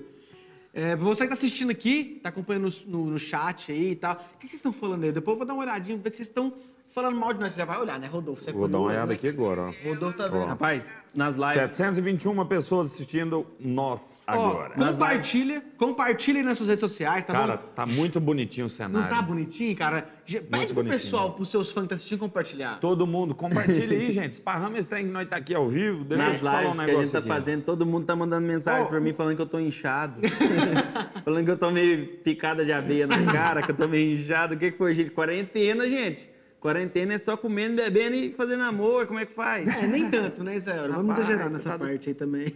É, você que tá assistindo aqui, tá acompanhando no, no- no chat aí e tal, o que vocês estão falando aí? Depois eu vou dar uma olhadinha, ver que vocês estão falando mal de nós. Você já vai olhar, né, Rodolfo? Você é Vou dar uma olhada né? aqui agora, ó. Rodolfo tá vendo. Rapaz, nas lives. 721 pessoas assistindo nós Ó, agora. compartilha, compartilha aí nas suas redes sociais, tá Cara, bom? tá muito bonitinho o Não cenário. tá bonitinho, cara? Pede pro bonitinho. pessoal, pros seus fãs que tá assistindo, compartilhar. Todo mundo, compartilha aí, gente. Esparrama esse trem que nós tá aqui ao vivo. Deixa eu Nas te falar um lives que a gente negócio tá aqui. fazendo, todo mundo tá mandando mensagem Ó, pra mim falando que eu tô inchado. falando que eu tô meio picada de aveia na cara, que eu tô meio inchado. O que, que foi, gente? Quarentena, gente. Quarentena é só comendo, bebendo e fazendo amor. Como é que faz? É, nem tanto, né, Zé? Vamos Rapaz, exagerar nessa tá- parte aí também.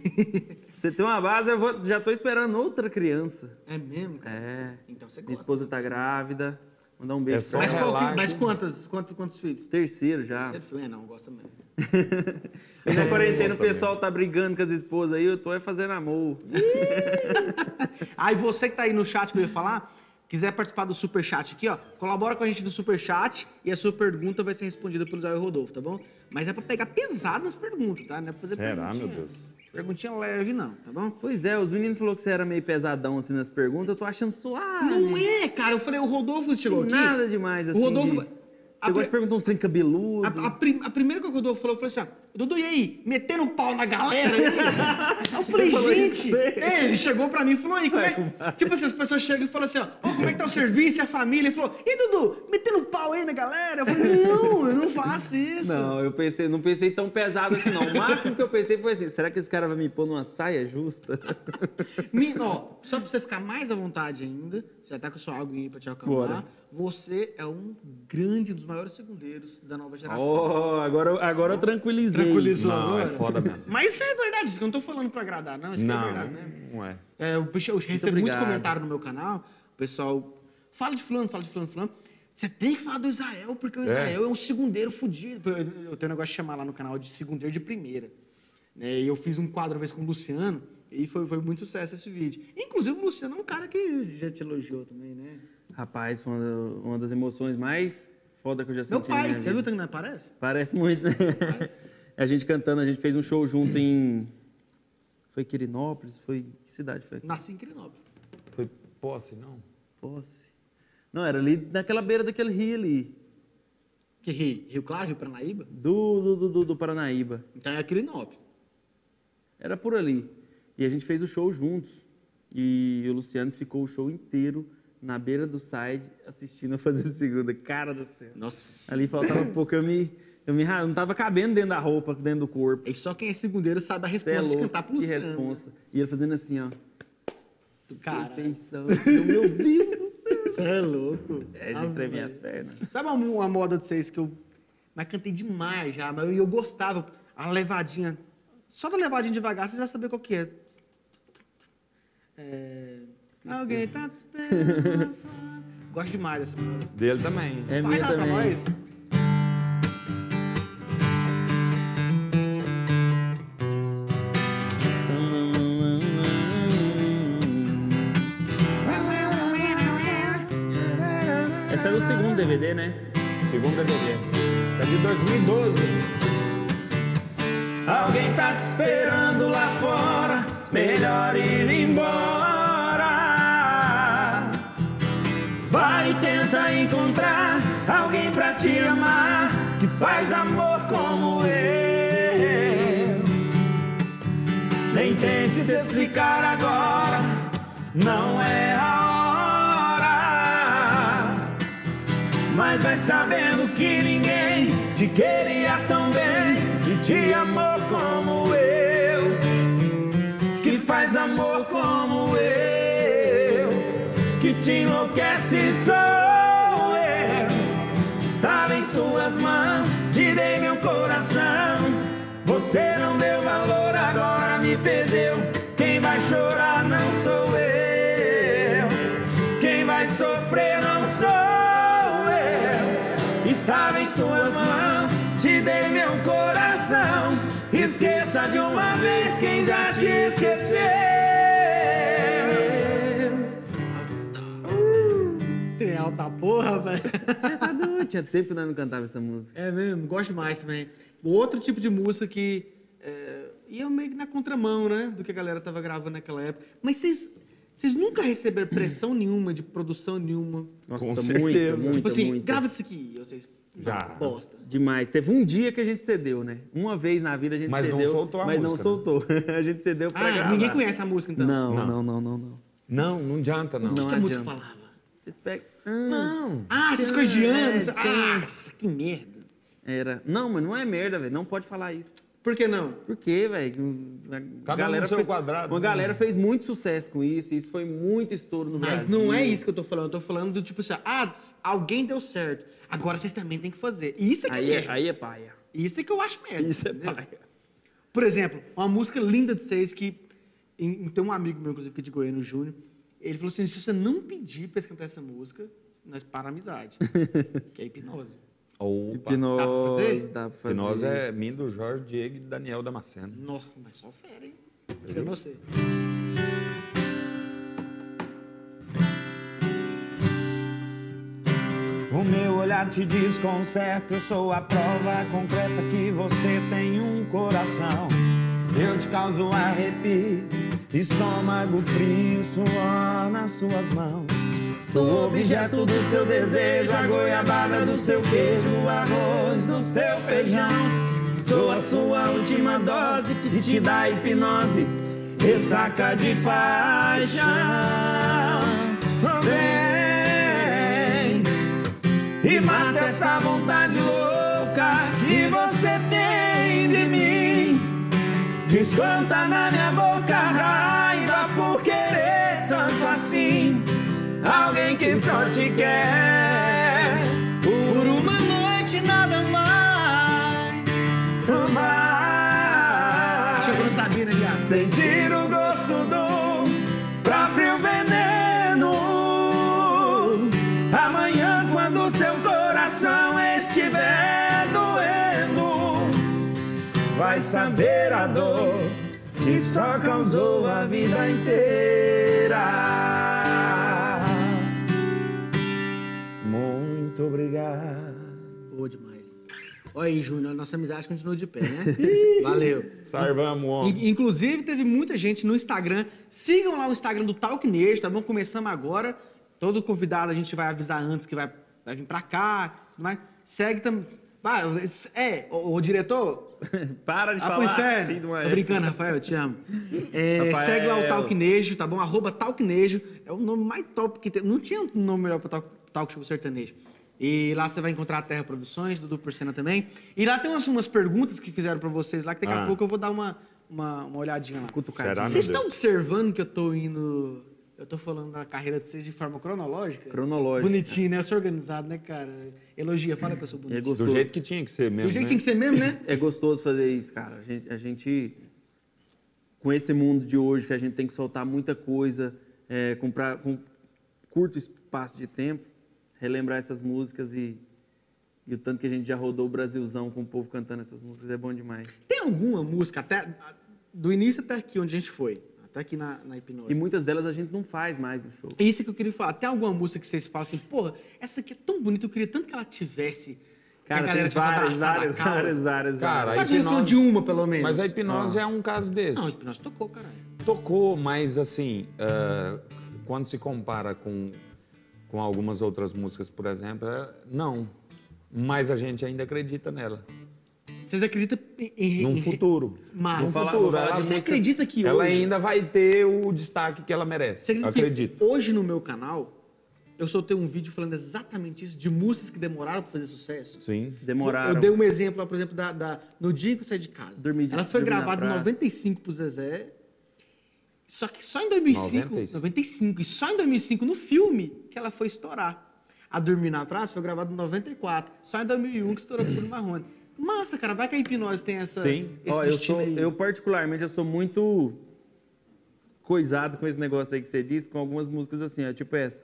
Você tem uma base, eu vou- já tô esperando outra criança. é mesmo, cara? É. Então você Minha gosta. esposa tá grávida. Mandar um beijo É só Mas, relaxa. mas quantas, quantos, quantos filhos? Terceiro já. Terceiro filho? É, não, gosta mesmo. E na quarentena o pessoal tá brigando com as esposas aí, eu tô é fazendo amor. Aí você que tá aí no chat que eu ia falar, quiser participar do super chat aqui, ó, colabora com a gente no super chat e a sua pergunta vai ser respondida pelo Zé Rodolfo, tá bom? Mas é pra pegar pesado nas perguntas, tá? Não é pra fazer Será, meu Deus? Perguntinha leve, não, tá bom? Pois é, os meninos falaram que você era meio pesadão assim nas perguntas, eu tô achando suave. Não é, cara. Eu falei, o Rodolfo chegou aqui. nada demais assim. O Rodolfo. de- a Você gosta pri- de perguntar uns trem cabeludo. A, a prim- a primeira coisa que o Rodolfo falou, eu falei assim: ó, Dudu, e aí? Metendo pau na galera aí? Eu falei, gente. É, ele chegou pra mim e falou, aí, como é. Tipo assim, as pessoas chegam e falam assim, ó, "Ô, como é que tá o serviço e a família? Ele falou, e Dudu, metendo pau aí na galera? Eu falei, não, eu não faço isso. Não, eu pensei, não pensei tão pesado assim, não. O máximo que eu pensei foi assim: será que esse cara vai me pôr numa saia justa? Ó, só pra você ficar mais à vontade ainda, você já tá com sua aguinha aí pra te acalmar. Bora. Você é um grande, um dos maiores segundeiros da nova geração. Oh, agora, agora eu tranquilizei. Tranquilizou Não, agora? é foda mesmo. Mas isso é verdade, isso que eu não tô falando pra agradar, não. Isso que é Não, verdade mesmo. não é. É, eu, eu recebo muito comentário no meu canal, o pessoal fala de fulano, fala de fulano, fulano. Você tem que falar do Israel, porque o Israel é, um segundeiro fudido. Eu, eu tenho um negócio de chamar lá no canal de segundeiro de primeira. Né, e eu fiz um quadro uma vez com o Luciano, e foi, foi muito sucesso esse vídeo. Inclusive, o Luciano é um cara que já te elogiou também, né? Rapaz, foi uma, uma das emoções mais foda que eu já Meu senti. na pai, minha você viu que não parece? Parece muito, né? A gente cantando, a gente fez um show junto em. Foi Quirinópolis? Foi. Que cidade foi? aqui? Nasci em Quirinópolis. Foi posse, não? Posse. Não, era ali naquela beira daquele rio ali. Que Rio? Rio Claro, Rio Paranaíba? Do, do, do, do, do Paranaíba. Então é Quirinópolis. Era por ali. E a gente fez o show juntos. E o Luciano ficou o show inteiro na beira do side assistindo a fazer a segunda. Cara do céu. Nossa Ali faltava pouco, eu me. Eu, me, não tava cabendo dentro da roupa, dentro do corpo. E só quem é segundeiro sabe a é resposta de louco, cantar pro que responsa. E ele fazendo assim, ó. Cara, Perfeição. Eu, Meu Deus do céu. você é louco. É Ah, de tremer velho. as pernas. Sabe uma, uma moda de vocês que eu. Mas cantei demais já, mas eu, eu gostava. A levadinha. Só da levadinha devagar, você já vai saber qual que é. É, Alguém tá te esperando. Gosto demais dessa moda. Dele também. É Faz minha lá pra também. nós. Essa é do segundo DVD, né? Segundo DVD. Isso é de 2012. Alguém tá te esperando lá fora, melhor ir embora. Tenta encontrar alguém pra te amar, que faz amor como eu. Nem tente se explicar agora, não é a hora. Mas vai sabendo que ninguém te queria tão suas mãos, te dei meu coração. Você não deu valor, agora me perdeu. Quem vai chorar não sou eu. Quem vai sofrer não sou eu. Estava em suas mãos, te dei meu coração. Esqueça de uma vez quem já te esqueceu. Alta porra, velho. Você tá doido? Tinha tempo que nós não cantava essa música. É mesmo, gosto demais também. O outro tipo de música que é, ia meio que na contramão, né? Do que a galera tava gravando naquela época. Mas vocês, vocês nunca receberam pressão nenhuma, de produção nenhuma? Nossa, Com muita, certeza. muita, tipo assim, muita. grava isso aqui, vocês. Já. Bosta. Demais. Teve um dia que a gente cedeu, né? Uma vez na vida a gente Mas não cedeu. soltou a mas não música, né? soltou. a gente cedeu pra Ah, gravar. ninguém conhece a música então? Não, Não. não, não, não, não. Não, não adianta, não. O Não que a música falava? Vocês pegam... Não. Ah, essas coisas de É, anos. tinha- Nossa, que merda. Era. Não, mas não é merda, velho. Não pode falar isso. Por que não? Por quê, velho? A um galera seu fez- quadrado, Uma né? galera fez muito sucesso com isso. e Isso foi muito estouro no Mas Brasil. não é isso que eu tô falando. Eu tô falando do tipo assim, ah, alguém deu certo. Agora vocês também têm que fazer. Isso é que Aí é é, merda. aí é paia. Isso é que eu acho merda. Isso é entendeu? paia. Por exemplo, uma música linda de vocês que. em- Tem um amigo meu, inclusive, aqui de Goiânia, o Júnior. Ele falou assim: se você não pedir pra eles cantar essa música, nós para a amizade. que é hipnose. Opa. Hipnose, dá pra fazer. Hipnose é mim do Jorge, Diego e Daniel Damasceno. Nossa, mas só fera, hein? Eu não sei. O meu olhar te desconcerta, eu sou a prova concreta que você tem um coração. Eu te causo arrepio, estômago frio, suor nas suas mãos. Sou objeto do seu desejo, a goiabada do seu queijo, o arroz do seu feijão. Sou a sua última dose que te dá hipnose, ressaca de paixão. Vem e mata essa vontade louca que você tem de mim. Desconta na minha boca raiva por querer tanto assim. Alguém que só te quer por uma noite nada mais. Amar. Achou que eu não sabia, né? Vai saber a dor que só causou a vida inteira. Muito obrigado. Boa demais. Olha aí, Júnior, nossa amizade continua de pé, né? Valeu. Sarvamos, Inclusive, teve muita gente no Instagram. Sigam lá o Instagram do Talk Nerd, tá bom? Começamos agora. Todo convidado a gente vai avisar antes que vai, vai vir pra cá. Mas segue também. Vai, é, ô, diretor, Para de pro falar. inferno. filho de uma Tô brincando, Rafael, eu te amo. É, Rafael. Segue lá o Talknejo, tá bom? Arroba Talknejo. É o nome mais top que tem. Não tinha um nome melhor pra Talk, talk Show Sertanejo. E lá você vai encontrar a Terra Produções, Dudu Porcena também. E lá tem umas, umas perguntas que fizeram pra vocês lá, que daqui a Ah. pouco eu vou dar uma, uma, uma olhadinha lá. Cutucadinha. Vocês Deus. estão observando que eu tô indo... Eu tô falando da carreira de vocês de forma cronológica? Cronológica. Bonitinho, né? Eu sou organizado, né, cara? Elogia, fala que eu sou É bonito. Do gostoso. jeito que tinha que ser mesmo. Do jeito né? que tinha que ser mesmo, né? É gostoso fazer isso, cara. A gente, a gente- com esse mundo de hoje, que a gente tem que soltar muita coisa é, com, pra- com curto espaço de tempo, relembrar essas músicas e, e o tanto que a gente já rodou o Brasilzão com o povo cantando essas músicas é bom demais. Tem alguma música, até do início até aqui onde a gente foi, até aqui na, na hipnose. E muitas delas a gente não faz mais no show. É isso que eu queria falar. Tem alguma música que vocês falam assim, porra, essa aqui é tão bonita, eu queria tanto que ela tivesse. Cara, a tem várias, a várias, várias, várias, Cara, um refrão de uma, pelo menos. Mas a hipnose é um caso desse. Não, a hipnose tocou, caralho. Tocou, mas assim, ah, quando se compara com, com algumas outras músicas, por exemplo, é- não. Mas a gente ainda acredita nela. Vocês acreditam em... Num futuro. Mas Num futuro. falar ela, você músicas- acredita que ela hoje... ainda vai ter o destaque que ela merece. Você acredita Acredito. que hoje no meu canal, eu soltei um vídeo falando exatamente isso, de músicas que demoraram pra fazer sucesso? Sim. Demoraram. Eu dei um exemplo, lá, por exemplo, da, da- no dia que eu saí de casa. Dormi de- Ela foi gravada em praça. 95 pro Zezé. Só que só em 2005, 95. 95, e só em 2005 no filme que ela foi estourar. A Dormir na Praça foi gravada em 94, só em 2001 que estourou com o Bruno Marrone. Massa, cara, vai que a hipnose tem essa Sim. esse Ó, eu, sou, aí. eu particularmente eu sou muito coisado com esse negócio aí que você disse, com algumas músicas assim, ó, tipo essa.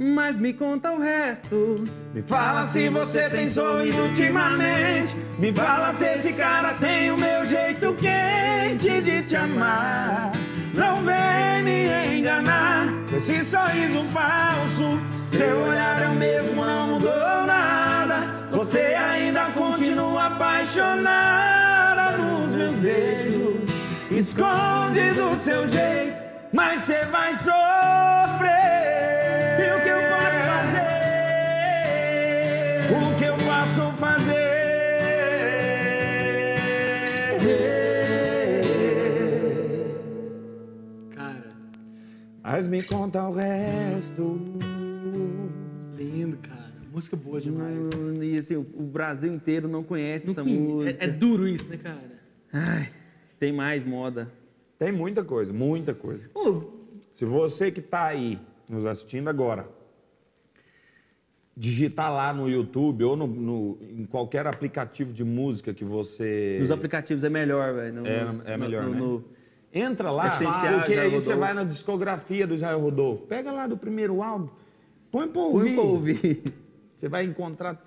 Mas me conta o resto. Me fala se você tem sorrido ultimamente. Me fala se esse cara tem o meu jeito quente de te amar. Não vem me enganar com esse sorriso falso. Seu olhar é o mesmo, não mudou nada. Você ainda continua apaixonada nos meus beijos. Esconde do seu jeito, mas você vai sofrer. E o que eu posso fazer? O que eu posso fazer? Cara, Mas me conta o resto. lindo, cara. Música boa demais. Hum, E assim, o o Brasil inteiro não conhece Não essa música. é, é duro isso, né, cara? Ai, tem mais moda. Tem muita coisa, muita coisa. Pô, Se você que está aí nos assistindo agora, digitar lá no YouTube ou no, no- em qualquer aplicativo de música que você. Nos aplicativos é melhor, velho. É, é melhor, no- né? no- Entra lá, Essencial, porque aí você Rodolfo. vai na discografia do Israel Rodolfo. Pega lá do primeiro álbum, põe pra Põe ouvir. pra ouvir. Você vai encontrar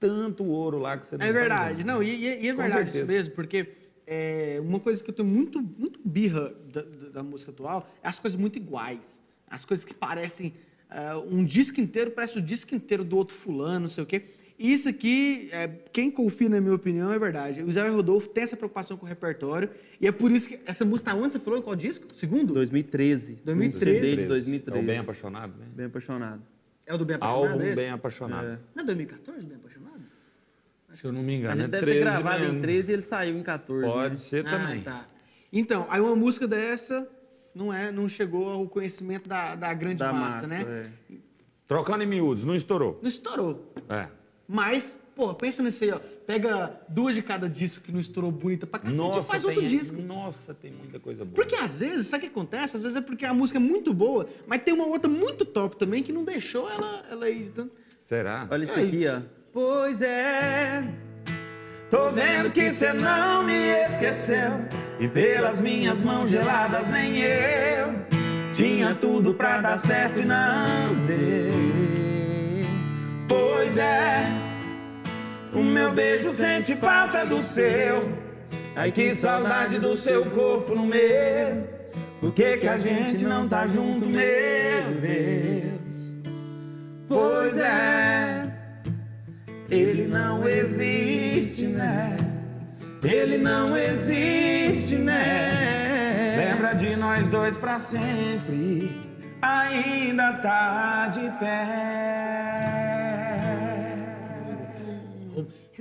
tanto ouro lá que você não É tá verdade. Não, e, e- e é Com verdade isso certeza. mesmo, porque é, uma coisa que eu tenho muito, muito birra da, da- música atual é as coisas muito iguais. As coisas que parecem. ah, um disco inteiro parece o disco inteiro do outro fulano, não sei o quê. E isso aqui, é, quem confia na minha opinião, é verdade. O Zé Rodolfo tem essa preocupação com o repertório. E é por isso que. Essa música onde você falou? Em qual disco? Segundo? 2013. 2013. Um CD de É o 2013. Bem Apaixonado, né? Bem apaixonado. É o do Bem Apaixonado? Álbum esse? Bem Apaixonado. É. Não é 2014, Bem Apaixonado? Se eu não me A engano, gente é deve 13 ter gravado mesmo. em 13 e ele saiu em 14. Pode né? ser Ah, também. tá. Então, aí uma música dessa não é, não chegou ao conhecimento da, da grande Da massa, massa, né? é. Trocando em miúdos, não estourou. Não estourou. É. Mas, pô, pensa nisso aí, ó. Pega duas de cada disco que não estourou bonita pra cacete Nossa, e faz tem, outro disco. Nossa, tem muita coisa boa. Porque às vezes, sabe o que acontece? Às vezes é porque a música é muito boa, mas tem uma outra muito top também que não deixou ela, ela ir de tanto. Será? Olha isso aqui, ó. Pois é. Tô vendo que cê não me esqueceu. E pelas minhas mãos geladas, nem eu. Tinha tudo pra dar certo e não deu. Pois é. O meu beijo sente falta do seu. Ai que saudade do seu corpo no meu. Por que, que a gente não tá junto, meu Deus? Pois é. Ele não existe, né? Ele não existe, né? Lembra de nós dois pra sempre. Ainda tá de pé.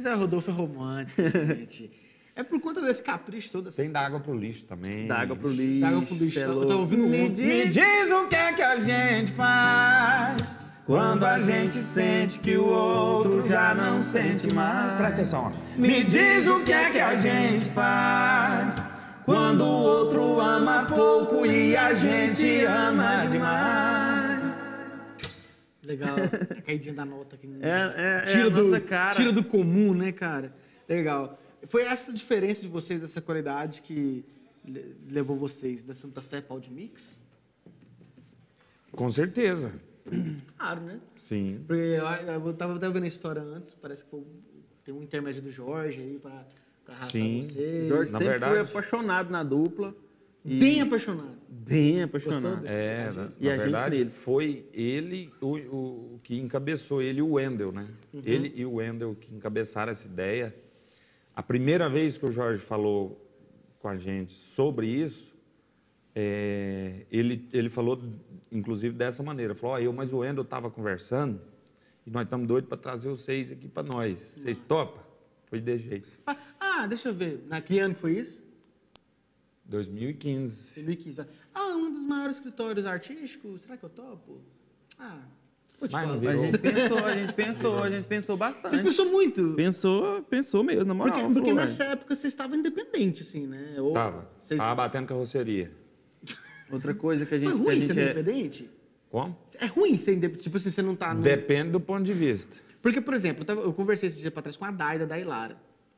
Zé Rodolfo é romântico, gente. É por conta desse capricho todo. Assim. Tem da água pro lixo também. Dá água pro lixo. Dá água pro lixo, é eu louco. tava ouvindo Me diz, Me diz o que é que a gente faz quando a gente sente que o outro já não sente mais. Presta atenção, Me diz o que é que a gente faz quando o outro ama pouco e a gente ama demais. Legal. A caidinha da nota aqui. É, é, é tira, a do, nossa cara. tira do comum, né, cara? Legal. Foi essa diferença de vocês, dessa qualidade, que le- levou vocês da Santa Fé Pau de Mix? Com certeza. Claro, né? Sim. Porque eu, eu tava, tava vendo a história antes, parece que foi- tem um intermédio do Jorge aí pra, pra arrastar Sim. vocês. Jorge Na sempre foi verdade- apaixonado na dupla. E- Bem apaixonado. Bem apaixonado. É, na, E na a gente verdade, neles. foi ele o, o que encabeçou, ele e o Wendel, né? Uhum. Ele e o Wendel que encabeçaram essa ideia. A primeira vez que o Jorge falou com a gente sobre isso, é, ele, ele falou, inclusive, dessa maneira. Falou, ó, eu, mas o Wendel estava conversando e nós estamos doidos para trazer vocês aqui para nós. Vocês topam? Foi de jeito. Ah, Ah, deixa eu ver. Na que ano que foi isso? 2015. 2015. Ah, um dos maiores escritórios artísticos. Será que eu topo? Ah, Mas não. A gente pensou, a gente pensou, a gente pensou bastante. Vocês pensou muito? Pensou, pensou mesmo, na moral. Porque, porque falou, nessa época vocês estavam independentes, assim, né? Ou Tava. Vocês... Tava batendo carroceria. Outra coisa que a Foi gente, que a ruim gente ser é... independente? Como? É ruim ser independente. Tipo assim, você não tá no... Depende do ponto de vista. Porque, por exemplo, eu, tava- eu conversei esse dia pra trás com a Daida da Ilara.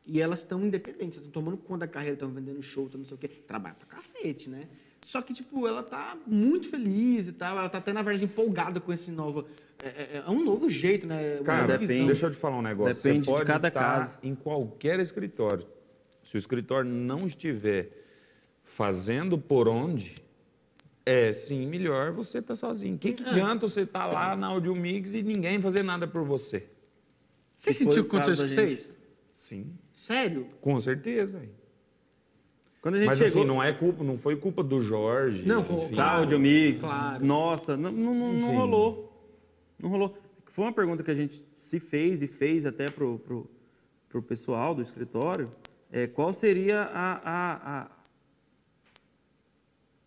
E elas estão independentes, elas estão tomando conta da carreira, estão vendendo show, estão não sei o quê. Trabalha pra cacete, né? Só que, tipo, ela tá muito feliz e tal. Ela tá até, na verdade, empolgada com esse novo... É, é- é um novo jeito, né? Uma Cara, depende. deixa eu te falar um negócio. Depende Você de pode cada estar caso. em qualquer escritório. Se o escritório não estiver fazendo por onde, é sim melhor você estar sozinho. O que, que É. adianta você estar lá na Audio Mix e ninguém fazer nada por você? Você sentiu o que aconteceu com vocês? Sim, Sério? com certeza. Quando a gente Mas chegou... assim, não é culpa, não foi culpa do Jorge. Não, enfim. Da Audio Mix. Claro. Nossa, não, não, não- rolou. Não rolou. Foi uma pergunta que a gente se fez e fez até pro, pro, pro pessoal do escritório. É, qual seria a, a, a,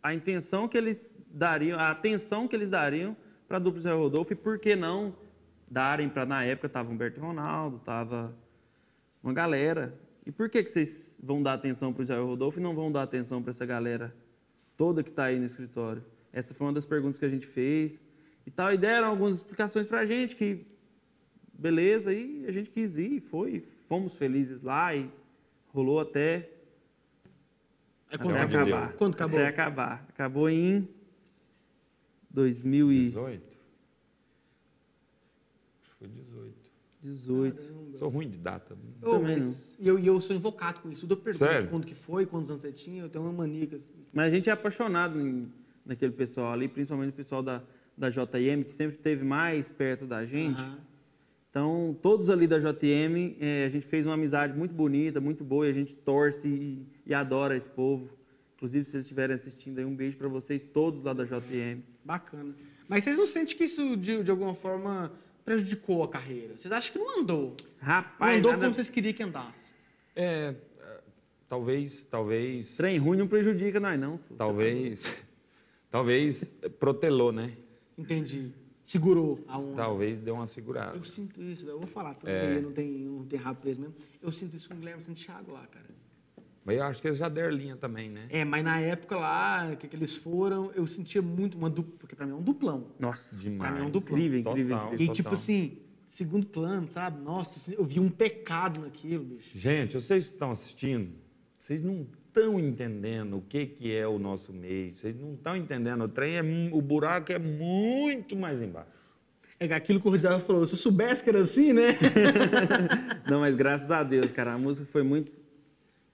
a intenção que eles dariam, a atenção que eles dariam para a dupla Zé Rodolfo e por que não darem para, na época, estava Humberto e Ronaldo, estava uma galera. E por que, que vocês vão dar atenção para o Israel Rodolfo e não vão dar atenção para essa galera toda que está aí no escritório? Essa foi uma das perguntas que a gente fez e tal. E deram algumas explicações para a gente que, beleza, e a gente quis ir, foi, fomos felizes lá e rolou até, É quando até acabou. acabar. Quando acabou? Até acabar. Acabou em 2018. 18? Acho que foi 18. Caramba. Sou ruim de data. Ô, Também mas e eu, e eu sou invocado com isso. Eu pergunto Sério? quando que foi, quantos anos você tinha, eu tenho uma mania. isso. Mas a gente é apaixonado em- naquele pessoal ali, principalmente o pessoal da, da JM, que sempre esteve mais perto da gente. Aham. Então, todos ali da JM, eh, a gente fez uma amizade muito bonita, muito boa, e a gente torce e, e adora esse povo. Inclusive, se vocês estiverem assistindo aí, um beijo para vocês todos lá da JM. Bacana. Mas vocês não sentem que isso, de, de alguma forma, prejudicou a carreira? Vocês acham que não andou? Rapaz, não andou nada- como vocês queriam que andasse. É, é, talvez, talvez... trem ruim não prejudica nós, não. Talvez, talvez protelou, né? Entendi. Segurou a onda. Talvez deu uma segurada. Eu sinto isso. Eu vou falar, tudo É. não tem, não tem rabo preso mesmo. Eu sinto isso com o Guilherme Santiago lá, cara. Mas eu acho que eles já deram linha também, né? É, mas na época lá, que, que eles foram, eu sentia muito uma dupla, porque pra mim é um duplão. Nossa, Demais. Pra mim é um duplão. incrível, incrível, Total. incrível. E tipo assim, segundo plano, sabe? Nossa, eu vi um pecado naquilo, bicho. Gente, vocês que estão assistindo, vocês não estão entendendo o que, que é o nosso meio. Vocês não estão entendendo. O trem é. O buraco é muito mais embaixo. É aquilo que o Rosel falou, se eu soubesse que era assim, né? Não, mas graças a Deus, cara, a música foi muito,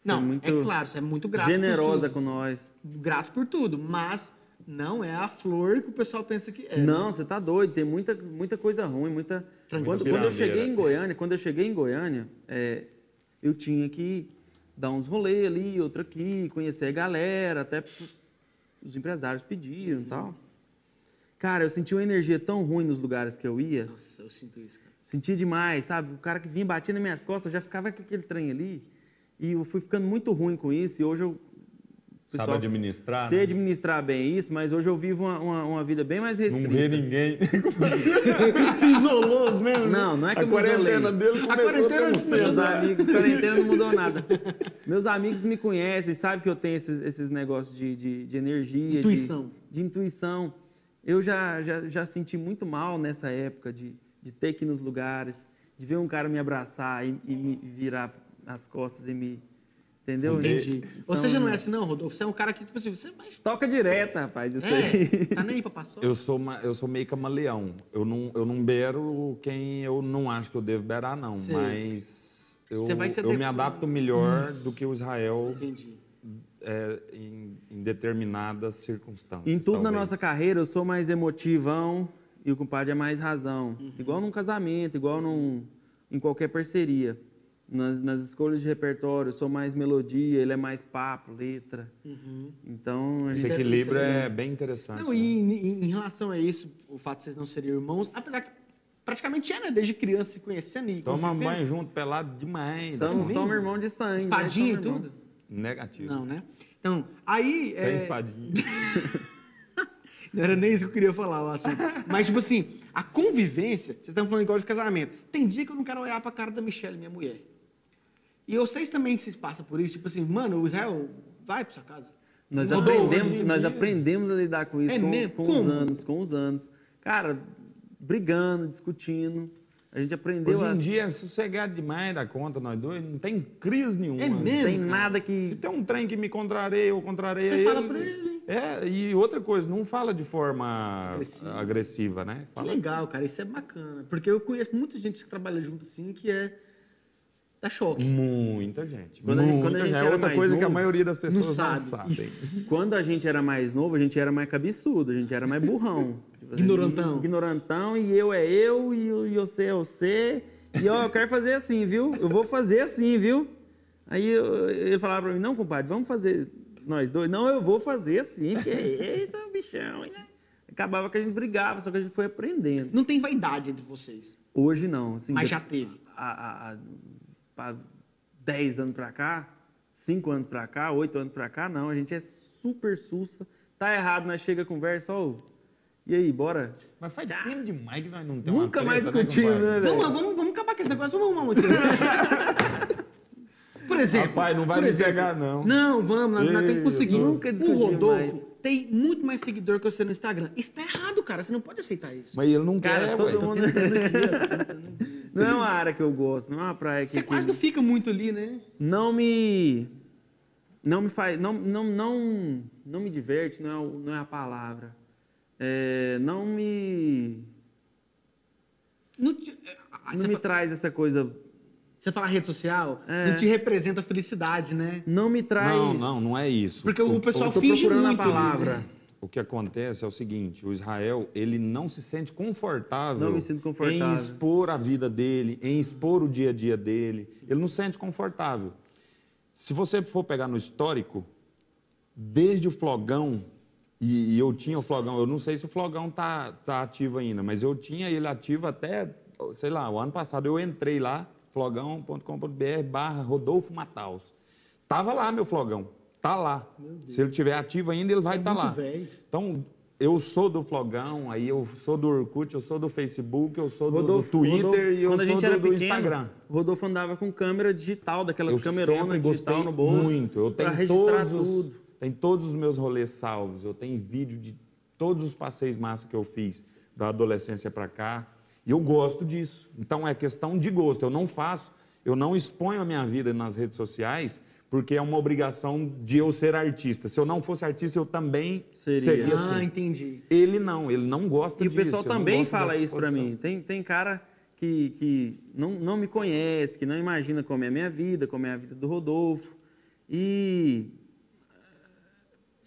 Não, muito é claro, você é muito grato generosa com nós. Grato por tudo, mas não é a flor que o pessoal pensa que é. Não, você tá doido, tem muita, muita coisa ruim, muita. Tranquilo. Quando, quando eu cheguei em Goiânia, quando eu cheguei em Goiânia, é, eu tinha que dar uns rolês ali, outro aqui, conhecer a galera, até os empresários pediam e tal. Cara, eu senti uma energia tão ruim nos lugares que eu ia, Nossa, eu sinto isso, cara. sentia demais, sabe? O cara que vinha batia nas minhas costas, eu já ficava com aquele trem ali, e eu fui ficando muito ruim com isso, e hoje eu. Sabe administrar? Sei né? administrar bem isso, mas hoje eu vivo uma, uma, uma vida bem mais Não restrita. vê ninguém. Se isolou mesmo, né? Não, não é que A eu me isolei. quarentena dele A começou quarentena tem um começou Meus amigos, quarentena não mudou nada. Meus amigos me conhecem, sabem que eu tenho esses, esses negócios de, de, de energia. de- Intuição. De, intuição. Eu já, já, já senti muito mal nessa época de, de ter que ir nos lugares, de ver um cara me abraçar e, e me virar as costas e me. Entendeu? Entendi. Então, Você já não é assim, não, Rodolfo? Você é um cara que, tipo assim, você vai. Toca direto, rapaz, isso aí. É, tá nem aí pra passar. Eu sou, ma- eu sou meio camaleão. Eu não, eu não beiro quem eu não acho que eu devo beirar, não. Sei. Mas eu, Você vai se eu me adapto melhor Isso. do que o Israel Entendi. é, em, em determinadas circunstâncias. Em tudo na talvez. nossa carreira, eu sou mais emotivão e o compadre é mais razão. Uhum. Igual num casamento, igual num, em qualquer parceria. Nas, nas escolhas de repertório, eu sou mais melodia, ele é mais papo, letra. Então, a Esse equilíbrio é bem interessante. Não, né? e em, relação a isso, o fato de vocês não serem irmãos, apesar que praticamente é, né? Desde criança se conhecendo e Toma banho junto, pelado demais. Somos, né? somos irmão de sangue. né? Espadinha e Somos irmão. tudo? Negativo. Não, né? Então, aí... Sem é, espadinha. Não era nem isso que eu queria falar, o assunto. Mas, tipo assim, a convivência, vocês estão falando igual de casamento. Tem dia que eu não quero olhar pra cara da Michelle, minha mulher. E vocês também vocês passam por isso, tipo assim, mano, o Israel, vai pra sua casa. Nós aprendemos, nós aprendemos a lidar com isso É com, com os anos, com os anos. Cara, brigando, discutindo. A gente aprendeu Hoje a... em dia é sossegado demais da conta, nós dois. Não tem crise nenhuma. É Não mesmo? tem cara? nada Se que... tem um trem que me contrareia, eu contrareia Você ele. fala pra ele. É, e outra coisa, não fala de forma Agressiva. agressiva, né? Que Fala legal, cara, isso é bacana. Porque eu conheço muita gente que trabalha junto assim, que é... dá choque. muita gente. Quando a gente- muita quando a gente gente. era É outra mais coisa que a novo, maioria das Não pessoas não, sabe. sabem. Isso. Quando a gente era mais novo, a gente era mais cabeçudo, a gente era mais burrão. Tipo, a gente- Ignorantão. Ignorantão, e eu é eu, e, o- e você é você. E ó, eu quero fazer assim, viu? Eu vou fazer assim, viu? Aí eu- ele falava pra mim, não, compadre, vamos fazer nós dois. Não, eu vou fazer assim, porque eita, bichão. né? Acabava que a gente brigava, só que a gente foi aprendendo. Não tem vaidade entre vocês, Hoje não. Assim, mas já teve. há, há, há- há 10 anos pra cá, 5 anos pra cá, 8 anos pra cá, não. A gente é super sussa. Tá errado, nós chega a conversa, ó. e aí, bora? Mas faz tempo demais que nós não temos Nunca uma mais discutimos, compadre? né, velho? Vamos, vamos, vamos acabar com esse negócio, vamos arrumar um motivo. Por exemplo. Rapaz, não vai me exemplo, pegar, não. Não, vamos, nós, nós temos que conseguir. nunca o discuti Rodolfo mais. Tem muito mais seguidor que você no Instagram. Isso tá errado, cara. Você não pode aceitar isso. Mas ele não Cara, quer, todo ué. mundo. não é uma área que eu gosto, não é uma praia que. Você que quase não fica muito ali, né? não me. Não me faz. Não, não, não, não me diverte, não é, não é a palavra. É, não me. Não, te- ah, Não me fa- traz essa coisa. Você fala rede social, É. não te representa a felicidade, né? Não me traz. Não, não, não é isso. Porque o pessoal Eu tô finge procurando muito a ali, palavra. né? O que acontece é o seguinte, o Israel, ele não se sente confortável, Não me sinto confortável. em expor a vida dele, em expor o dia a dia dele. Ele não se sente confortável. Se você for pegar no histórico, desde o Flogão, e, e eu tinha o Flogão, eu não sei se o Flogão tá, tá ativo ainda, mas eu tinha ele ativo até sei lá, o ano passado eu entrei lá, flogão.com.br barra Rodolfo Mataus. Tava lá meu flogão, tá lá. Se ele tiver ativo ainda, ele vai É estar muito lá. velho. Então, eu sou do flogão, aí eu sou do Orkut, eu sou do Facebook, eu sou do, do Rodolfo- Twitter Rodolfo, e eu quando a sou gente do, era do pequeno, Instagram. O Rodolfo andava com câmera digital, daquelas Eu câmeronas digital no bolso. Muito. Eu tenho todos, os, tudo. tenho todos os meus rolês salvos. Eu tenho vídeo de todos os passeios massa que eu fiz da adolescência para cá. E eu gosto disso. Então é questão de gosto. Eu não faço, eu não exponho a minha vida nas redes sociais porque é uma obrigação de eu ser artista. Se eu não fosse artista, eu também Seria. seria, Ah, assim. entendi. Ele não, ele não gosta E o disso. pessoal também fala isso pra exposição. mim. Tem, tem cara que, que não, não me conhece, que não imagina como é a minha vida, como é a vida do Rodolfo. E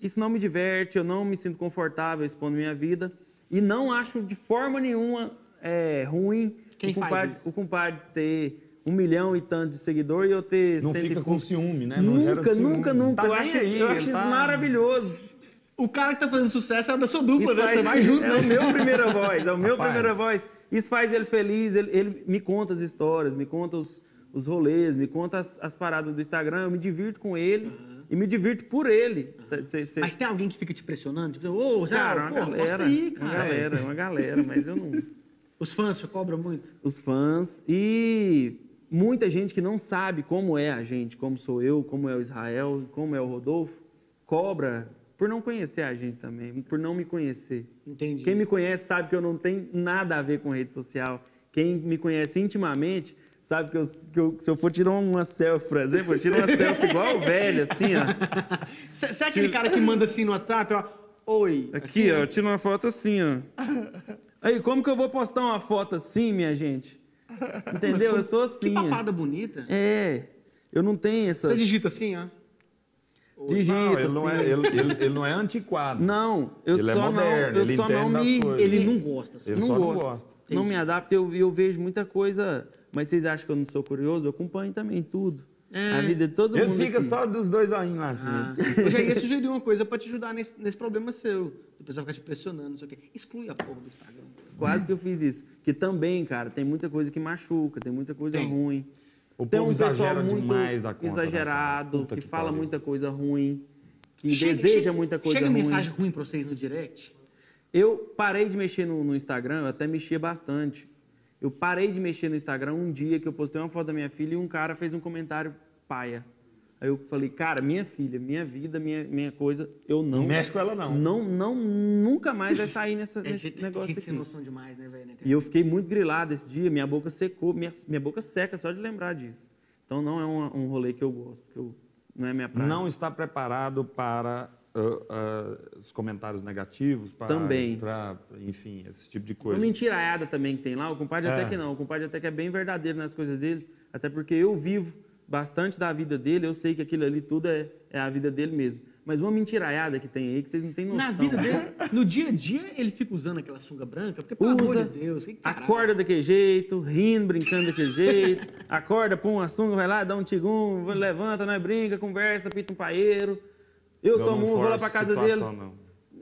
isso não me diverte, eu não me sinto confortável expondo minha vida. E não acho de forma nenhuma é, ruim Quem o, faz compadre, isso? o compadre ter um milhão e tanto de seguidor e eu ter Não cento e fica com pouco. ciúme, né? Não Nunca, ciúme. nunca, nunca. Tá eu acho, aí, eu acho isso tá- maravilhoso. O cara que tá fazendo sucesso é da sua dupla, Isso né? Você faz- vai junto, é né? o meu primeira voz, é o meu Rapaz. primeira voz. Isso faz ele feliz, ele, ele me conta as histórias, me conta os, os rolês, me conta as, as paradas do Instagram, eu me divirto com ele e me divirto por ele. Tá, cê- cê- Mas tem alguém que fica te pressionando? Tipo, ô, Zé, cara, uma pô, galera, aí, uma cara. galera, uma galera, mas eu não... Os fãs cobram muito? Os fãs e muita gente que não sabe como é a gente, como sou eu, como é o Israel, como é o Rodolfo, cobra por não conhecer a gente também, por não me conhecer. Entendi. Quem me conhece sabe que eu não tenho nada a ver com rede social. Quem me conhece intimamente sabe que, eu, que eu- se eu for tirar uma selfie, por exemplo, eu tiro uma selfie igual o velho, assim, ó. Você é aquele cara que manda assim no WhatsApp, ó. Oi. Aqui, assim, ó, eu tiro uma foto assim, ó. Aí, como que eu vou postar uma foto assim, minha gente? Entendeu? Eu sou Que assim. ó. papada bonita. É. Eu não tenho essas. Você digita assim, ó. Digita, Não, ele não, é, assim. ele, ele- ele não é antiquado. Não, eu Ele é só moderno, não, eu ele só não me, coisas. Ele não gosta. Assim. Ele não só não gosto. gosta. Não me adapto, eu, eu vejo muita coisa, mas vocês acham que eu não sou curioso? Eu acompanho também tudo. A vida de todo Ele mundo fica aqui. só dos dois olhinhos lá assim. Ah, eu já ia sugerir uma coisa pra te ajudar nesse, nesse problema seu. O pessoal fica te pressionando, não sei o quê. Exclui a porra do Instagram. Quase que eu fiz isso. Que também, cara, tem muita coisa que machuca, tem muita coisa Tem. ruim. O tem povo um pessoal muito demais da conta. exagerado, que, que fala pariu. muita coisa ruim, que Chega- deseja chega- muita coisa Chega ruim. mensagem ruim pra vocês no direct? Eu parei de mexer no, no Instagram, eu até mexia bastante. Eu parei de mexer no Instagram um dia que eu postei uma foto da minha filha e um cara fez um comentário paia. Aí eu falei, cara, minha filha, minha vida, minha, minha coisa, eu não. Não mexe com ela, não. Não, não, nunca mais vai sair nessa, É, nesse gente, negócio gente sem aqui. noção demais, né, velho? E eu fiquei muito grilado esse dia, minha boca secou, minha, minha boca seca só de lembrar disso. Então não é um, um rolê que eu gosto, que eu, não é minha praia. Não está preparado para ah, ah, os comentários negativos, para, Também. para, enfim, esse tipo de Uma coisa. mentiraiada também que tem lá, o compadre até É. que não, o compadre até que é bem verdadeiro nas coisas dele, até porque eu vivo bastante da vida dele, eu sei que aquilo ali tudo é, é a vida dele mesmo. Mas uma mentiraiada que tem aí, que vocês não têm noção. Na vida dele, no dia a dia, ele fica usando aquela sunga branca, porque, pelo Usa, amor de Deus, que caralho. acorda daquele jeito, rindo, brincando daquele jeito, acorda, pum, um assunto, vai lá, dá um tigum, levanta, nós brinca, conversa, pita um paeiro. Eu, Eu tomo um, vou lá pra casa situação, dele. não.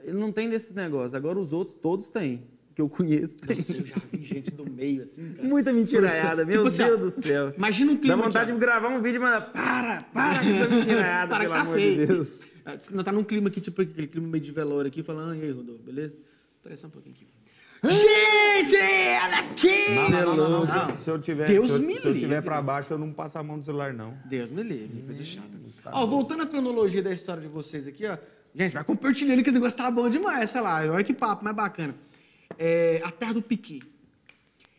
Ele não tem desses negócios. Agora os outros, todos têm. Que eu conheço, tem. Nossa, eu já vi gente do meio assim, cara. Muita mentiraiada, meu Tipo assim, Deus do céu. Imagina um Dá clima vontade aqui, de gravar um vídeo e mandar, para, para com essa mentiraiada, Para que pelo tá amor feio. de Deus. Ah, Não tá num clima aqui, tipo aquele clima meio de velório aqui, falando, e aí, Rodolfo, beleza? Só um pouquinho aqui. Gente, olha aqui! Não, não, não, não, não. Se, Não. eu- se eu tiver, Deus se eu, me se eu tiver livre. para baixo, eu não passo a mão no celular, não. Deus me livre, coisa chata. Ó, voltando à cronologia da história de vocês aqui, ó. Gente, vai compartilhando que esse negócio tá bom demais, sei lá. Olha que papo mais bacana. É, a Terra do Piqui.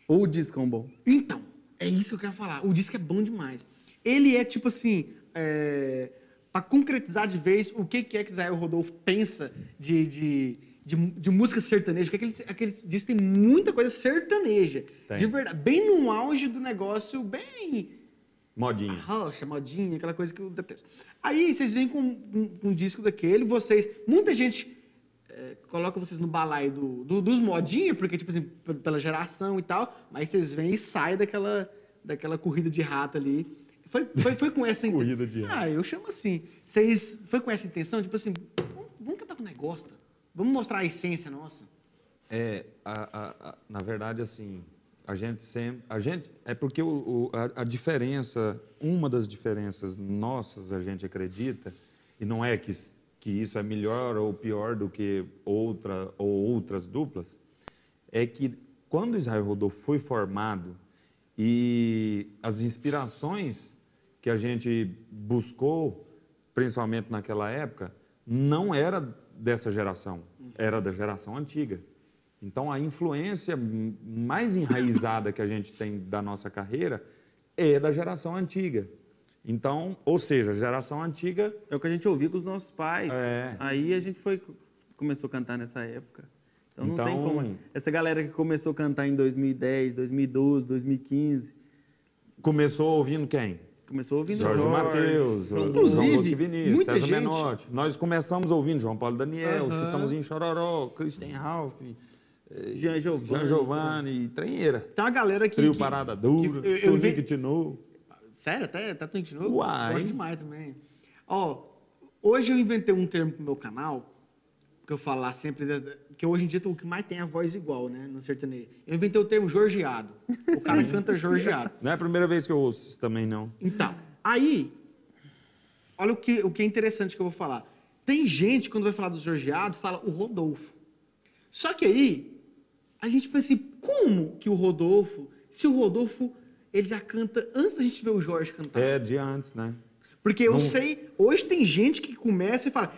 O disco é um bom. Então, é isso que eu quero falar. O disco é bom demais. Ele é tipo assim, é, para concretizar de vez o que, que é que Israel Rodolfo pensa de, de, de, de música sertaneja. Porque aquele, aquele disco tem muita coisa sertaneja. Tem. De verdade. Bem no auge do negócio, bem Modinha. rocha, modinha, aquela coisa que eu detesto. Aí vocês vêm com um, um disco daquele, vocês. Muita gente é, coloca vocês no balaio do, do- dos modinhos, porque, tipo assim, pela geração e tal, mas vocês vêm e saem daquela, daquela corrida de rato ali. Foi, foi, foi com essa intenção. Corrida de rato. Ah, eu chamo assim. Vocês. Foi com essa intenção, tipo assim, vamos, vamos cantar com nós gosta. Vamos mostrar a essência nossa. É, a- a- a- na verdade, assim, a gente sempre. A gente, é porque o, o- a, diferença, uma das diferenças nossas, a gente acredita, e não é que, que isso é melhor ou pior do que outra ou outras duplas, é que quando Israel Rodolfo foi formado e as inspirações que a gente buscou, principalmente naquela época, não era dessa geração, era da geração antiga. Então, a influência mais enraizada que a gente tem da nossa carreira é da geração antiga. Então, ou seja, a geração antiga É o que a gente ouvia com os nossos pais. É. Aí a gente foi começou a cantar nessa época. Então não tem Então- como. Essa galera que começou a cantar em 2010, 2012, 2015, começou ouvindo quem? começou ouvindo Jorge, Jorge, Mateus, João Bosco Vinícius, César gente- Menotti. Nós começamos ouvindo João Paulo Daniel, Aham. Chitãozinho Chororó, Christian Ralph, Jean Giovanni. Jean Giovanni e Trenheira. Tem uma galera que. Trio que- Parada Dura, que eu- eu Tinu. Sério, até, até de novo? Uai. Gosto demais também. Ó, hoje eu inventei um termo pro meu canal, que eu falo lá sempre, que hoje em dia o que mais tem é a voz igual, né, no sertanejo. Eu inventei o termo jorgeado. O cara canta jorgeado. Não é a primeira vez que eu ouço isso também, não. Então, aí, olha o que, o que é interessante que eu vou falar. Tem gente, quando vai falar do Jorgeado, fala o Rodolfo. Só que aí, a gente pensa assim, como que o Rodolfo, se o Rodolfo, ele já canta antes da gente ver o Jorge cantar? É de antes, né? Porque eu sei, hoje tem gente que começa e fala,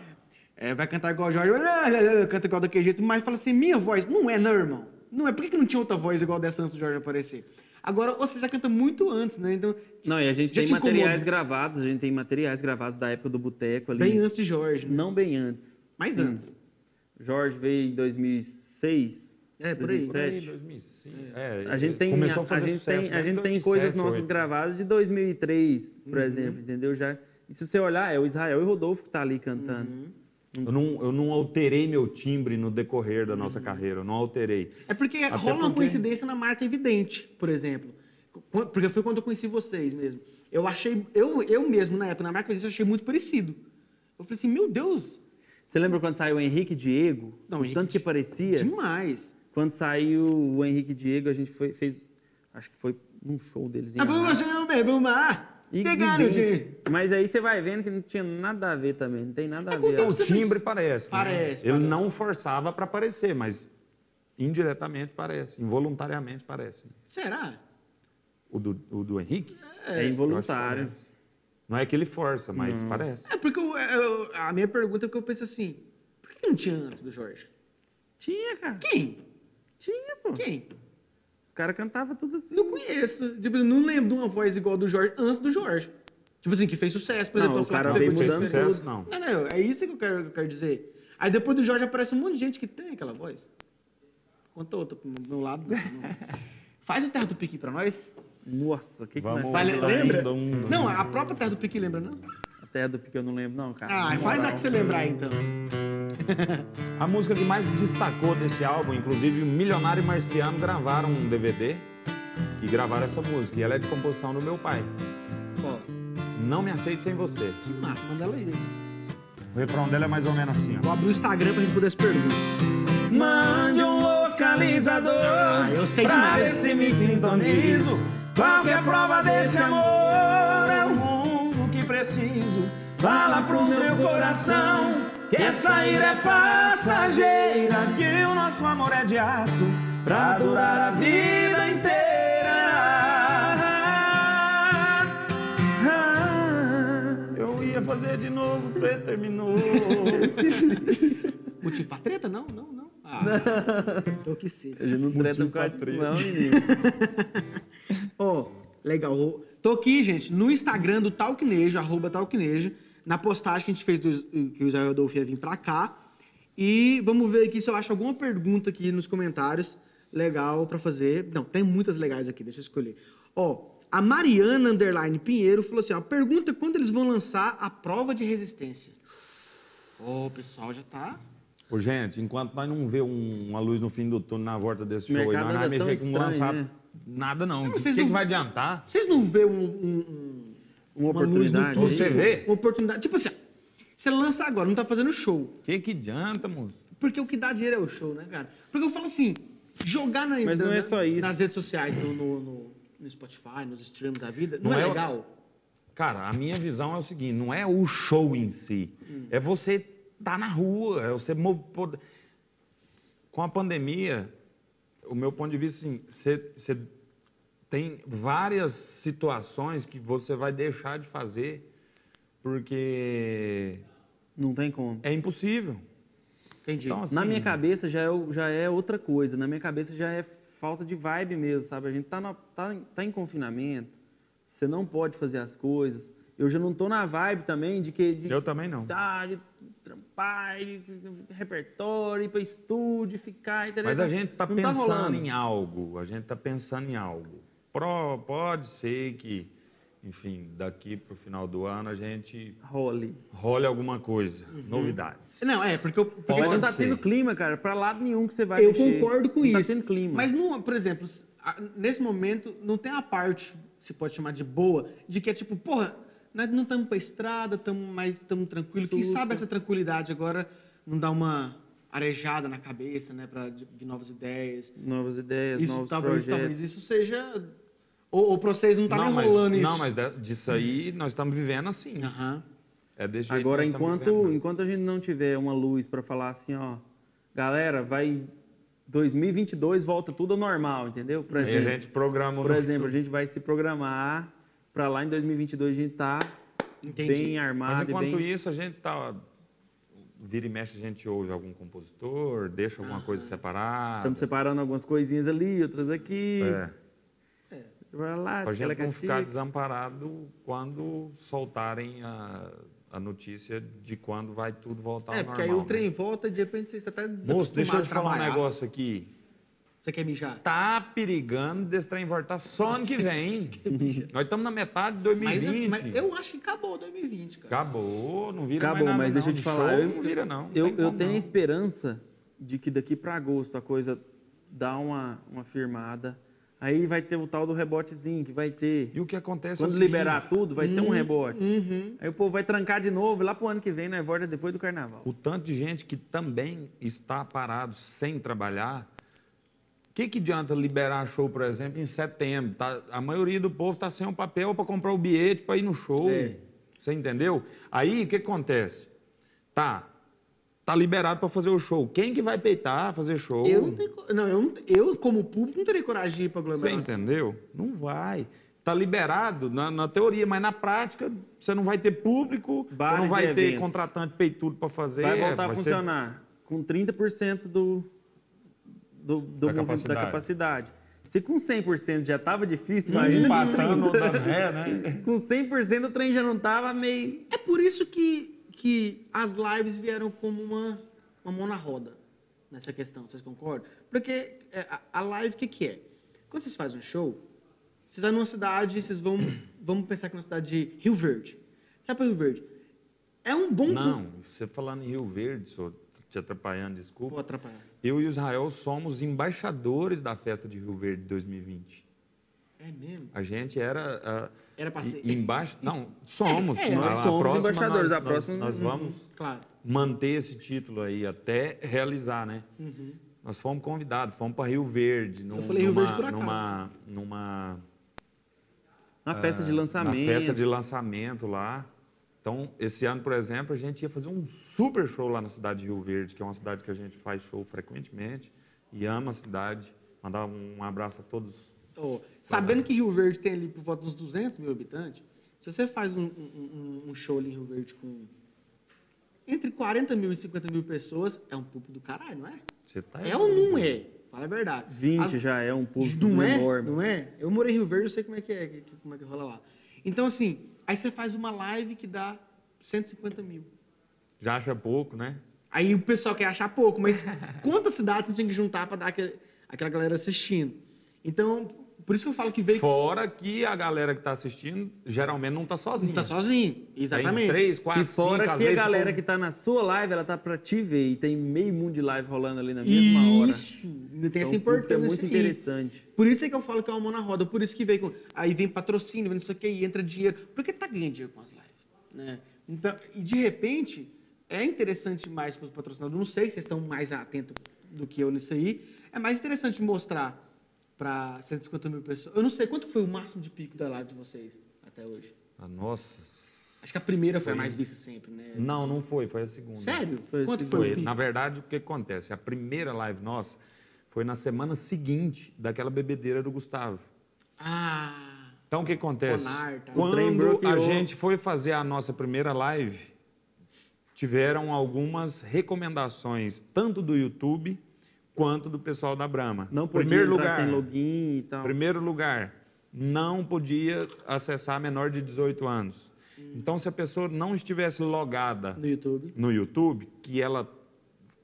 é, vai cantar igual o Jorge, ah, canta igual daquele jeito, mas fala assim, minha voz, não é não, irmão. Não é, por que que não tinha outra voz igual dessa antes do Jorge aparecer? Agora, você já canta muito antes, né? Então, Não, e a gente tem te incomoda? materiais gravados, a gente tem materiais gravados da época do Boteco ali. bem antes de Jorge. né? Não bem antes. Mais Sim. antes. Jorge veio em 2006. É, por aí. 2007. 2005. É, A gente tem, começou a, a gente sucesso tem, a desde gente tem 2007, coisas nossas 2008. gravadas de 2003, por Uhum. exemplo, entendeu? Já, e se você olhar, é o Israel e o Rodolfo que tá ali cantando. Uhum. Eu não, eu não alterei meu timbre no decorrer da nossa carreira, eu não alterei. É porque Até rola uma porque- coincidência na marca evidente, por exemplo. Qu- Porque foi quando eu conheci vocês mesmo. Eu achei, eu, eu mesmo, na época, na marca evidente, achei muito parecido. Eu falei assim, meu Deus, Você lembra quando saiu o Henrique Diego? Não, o Henrique tanto que parecia? demais. Quando saiu o Henrique Diego, a gente foi, fez. Acho que foi num show deles em Ah, Anápolis. você não bebe o mar. Pegaram, gente. Mas aí você vai vendo que não tinha nada a ver também. Não tem nada a ver. Então, O timbre parece. né? Parece, Ele parece. não forçava para parecer, mas indiretamente parece, involuntariamente parece. Será? O do, o do Henrique? É involuntário. Que parece. Não é que ele força, mas parece. É porque eu- eu- a minha pergunta é que eu penso assim, por que não tinha antes do Jorge? Tinha, cara. Quem? Tinha, pô. Quem? Os caras cantavam tudo assim. Não conheço. Tipo, eu não lembro de uma voz igual do Jorge antes do Jorge. Tipo assim, que fez sucesso, por Não, exemplo. o cara que veio mudando fez sucesso, tudo. não. Não, não, é isso que eu quero, que eu quero dizer. Aí depois do Jorge aparece um monte de gente que tem aquela voz. Conta outra pro meu lado. não, não. Faz o Terra do Piqui pra nós. Nossa, o que, que Vamos nós Vai, Dum, lembra? dum, dum. Não, a própria Terra do Piqui lembra, não? A terra do pique eu não lembro, não, cara. Ah, faz a que você lembrar então. A música que mais destacou desse álbum, inclusive Milionário e Marciano gravaram um DVD e gravaram essa música. E ela é de composição do meu pai. Ó, Não me aceite sem você. que massa, manda ela aí. O refrão dela é mais ou menos assim, ó. Vou abrir o Instagram pra responder as perguntas. Mande um localizador Ah, eu sei pra demais. ver se me sintonizo. Qualquer prova desse amor é o rumo que preciso. Fala pro meu coração que essa ira é passageira, que o nosso amor é de aço pra durar a vida inteira. Eu ia fazer de novo, você terminou. Motivo pra treta? Não, não, não. Ah, tô que sei. Gente não treta por causa disso, não, menino. Ó, legal. Ô, Tô aqui, gente, no Instagram do Talquinejo, arroba Talquinejo, na postagem que a gente fez do, que o Israel Adolfo ia vir pra cá. E vamos ver aqui se eu acho alguma pergunta aqui nos comentários legal pra fazer. Não, tem muitas legais aqui, deixa eu escolher. Ó, a Mariana Underline Pinheiro falou assim: ó, pergunta quando eles vão lançar a prova de resistência. Ó, o pessoal já tá. Ô, gente, enquanto nós não vê um- uma luz no fim do túnel na volta desse O show, e nós não vai anda tão mexer com estranho, lançar né? nada, não. O que, que não- que vai adiantar? Vocês não vê um- um- um Uma oportunidade. Você vê? Uma oportunidade. Tipo assim, você lança agora, não tá fazendo show. O que, que adianta, moço? Porque o que dá dinheiro é o show, né, cara? Porque eu falo assim, jogar na, Mas não na- é só isso. nas redes sociais, no, no, no- no Spotify, nos streams da vida, não, Não é, é legal? Cara, a minha visão é o seguinte: não é o show em si, é você estar na rua, é você Com a pandemia, o meu ponto de vista, assim, você, você tem várias situações que você vai deixar de fazer porque Não tem como. é impossível. Entendi. Então, assim, Na minha cabeça já é, já é outra coisa. Na minha cabeça já é falta de vibe mesmo, sabe? A gente tá, na- tá, em- tá em confinamento, você não pode fazer as coisas. Eu já não tô na vibe também de que. De, Eu também não. Tá, de trampar, de, de repertório, ir pra estúdio, ficar. Entendeu? Mas a gente está Não pensando rolando. em algo, a gente está pensando em algo. Pro- pode ser que, enfim, daqui para o final do ano a gente Role. role alguma coisa, novidades. Não, é, porque eu. Porque Pode Mas não tá ser. tendo clima, cara, pra lado nenhum que você vai eu mexer. concordo com não isso. Tá tendo clima. Mas, não, por exemplo, a- nesse momento, não tem a parte, se pode chamar de boa, de que é tipo, porra, nós não estamos pra estrada, estamos mais estamos tranquilos. Quem sabe essa tranquilidade agora não dá uma arejada na cabeça, né, pra, de, de novas ideias. Novas ideias, isso, novos talvez, projetos. talvez isso seja. Ou, ou pra vocês não tá não, nem mas, rolando isso. não, mas disso aí nós estamos vivendo assim. Aham. É desse jeito Agora, enquanto, vivendo. enquanto a gente não tiver uma luz para falar assim, ó, galera, vai 2022 volta tudo ao normal, entendeu? Por Aí a exemplo, gente programa por nosso- exemplo, a gente vai se programar para lá em 2022 a gente tá Entendi. bem Mas armado e enquanto bem isso, a gente tá. Vira e mexe, a gente ouve algum compositor, deixa alguma coisa separada. Estamos separando algumas coisinhas ali, outras aqui. É. Pra lá, Pra gente não ficar desamparado quando soltarem a, a notícia de quando vai tudo voltar É, ao porque normal. aí o trem né? volta e de repente você está até Moço, deixa eu te a falar um negócio aqui. Você quer mijar? Tá perigando desse trem voltar só ano que vem. Nós estamos na metade de Mas, 2020. eu- mas eu acho que acabou 2020, cara. Acabou, não vira Acabou, mais nada mas deixa não. eu te De falar. show eu, não vira não. Eu, eu tenho a não. esperança de que daqui para agosto a coisa dá uma, uma firmada. Aí vai ter o tal do rebotezinho que vai ter. E o que acontece é Quando liberar seguinte, tudo, vai ter um rebote. Uhum. Aí o povo vai trancar de novo, e lá pro ano que vem, né? Volta depois do carnaval. o tanto de gente que também está parado sem trabalhar, o que, que adianta liberar show, por exemplo, em setembro? Tá- a maioria do povo está sem o papel para comprar o bilhete para ir no show. É. Você entendeu? Aí o que acontece? Tá, tá liberado para fazer o show. Quem que vai peitar fazer show? Eu não tenho. Não, eu, não- eu, como público, não teria coragem de ir pra Você aglomeração. entendeu? Não vai. Tá liberado na, na teoria, mas na prática você não vai ter público, você Bares não e vai ter eventos. contratante peitudo para fazer. Vai voltar a ser- funcionar com 30% do, do, do Da movimento- da capacidade. capacidade. Se com 100% já estava difícil, imagina com Empatando, 30%. dando ré, né? Com 100% o trem já não tava meio... É por isso que, que as lives vieram como uma, uma mão na roda nessa questão, vocês concordam? Porque é, a, a live, o que, que é? Quando vocês fazem um show, você está numa cidade, vocês vão. Vamos pensar que é uma cidade de Rio Verde. Sabe para Rio Verde? É um bom. Não, você falando em Rio Verde, só te atrapalhando, desculpa. Vou atrapalhar. Eu e o Israel somos embaixadores da festa de Rio Verde 2020. É mesmo? A gente era ah, Era pra ser. embaixo. Não, somos. É, é, nós A- a somos próxima embaixadores, Nós, a próxima- nós, nós vamos Claro. manter esse título aí até realizar, né? Uhum. Nós fomos convidados, fomos para Rio Verde. Num, falei Rio numa, Verde por acaso. Numa, numa, Na festa de na lançamento. festa de lançamento lá. Então, esse ano, por exemplo, a gente ia fazer um super show lá na cidade de Rio Verde, que é uma cidade que a gente faz show frequentemente e ama a cidade. Mandar um abraço a todos. Ó, sabendo que Rio Verde tem ali por volta dos 200 mil habitantes, se você faz um, um- um- show ali em Rio Verde com entre 40 mil e 50 mil pessoas, é um público do caralho, não é? Você tá É ou não é? Fala a verdade. 20 As- já é um público não é? enorme. Não é? Eu morei em Rio Verde, eu sei como é que é, como é que rola lá. Então, assim, aí você faz uma live que dá 150 mil. Já acha pouco, né? Aí o pessoal quer achar pouco, mas quantas cidades você tinha que juntar para dar aquele- aquela galera assistindo? Então, por isso que eu falo que veio Fora que a galera que está assistindo geralmente não está sozinha. não tá sozinho. Exatamente. Tem três, quatro, E fora cinco, que a galera ficam- que tá na sua live, ela tá pra te ver. E tem meio mundo de live rolando ali na mesma hora. Isso. Tem Então, essa público importância. É muito aí. interessante. Por isso é que eu falo que é uma mão na roda. Por isso que veio com... Aí vem patrocínio, vem não sei o que, e entra dinheiro. Porque tá ganhando dinheiro com as lives. Né? Então, e de repente, é interessante mais para os patrocinadores. Não sei se vocês estão mais atentos do que eu nisso aí. É mais interessante mostrar pra 150 mil pessoas. Eu não sei quanto foi o máximo de pico da live de vocês até hoje. Ah, Nossa. Acho que a primeira foi a mais vista sempre, né? Não, não foi, foi a segunda. Sério? Foi a Quanto segunda. foi o Foi, pico? na verdade, o que acontece? A primeira live nossa foi na semana seguinte daquela bebedeira do Gustavo. Ah, Então, o que acontece? Conar, tá. Quando a gente foi fazer a nossa primeira live, tiveram algumas recomendações, tanto do YouTube quanto do pessoal da Brahma. Não podia primeiro lugar, sem login e tal. Primeiro lugar, não podia acessar menor de 18 anos. Então, se a pessoa não estivesse logada no YouTube. no YouTube, que ela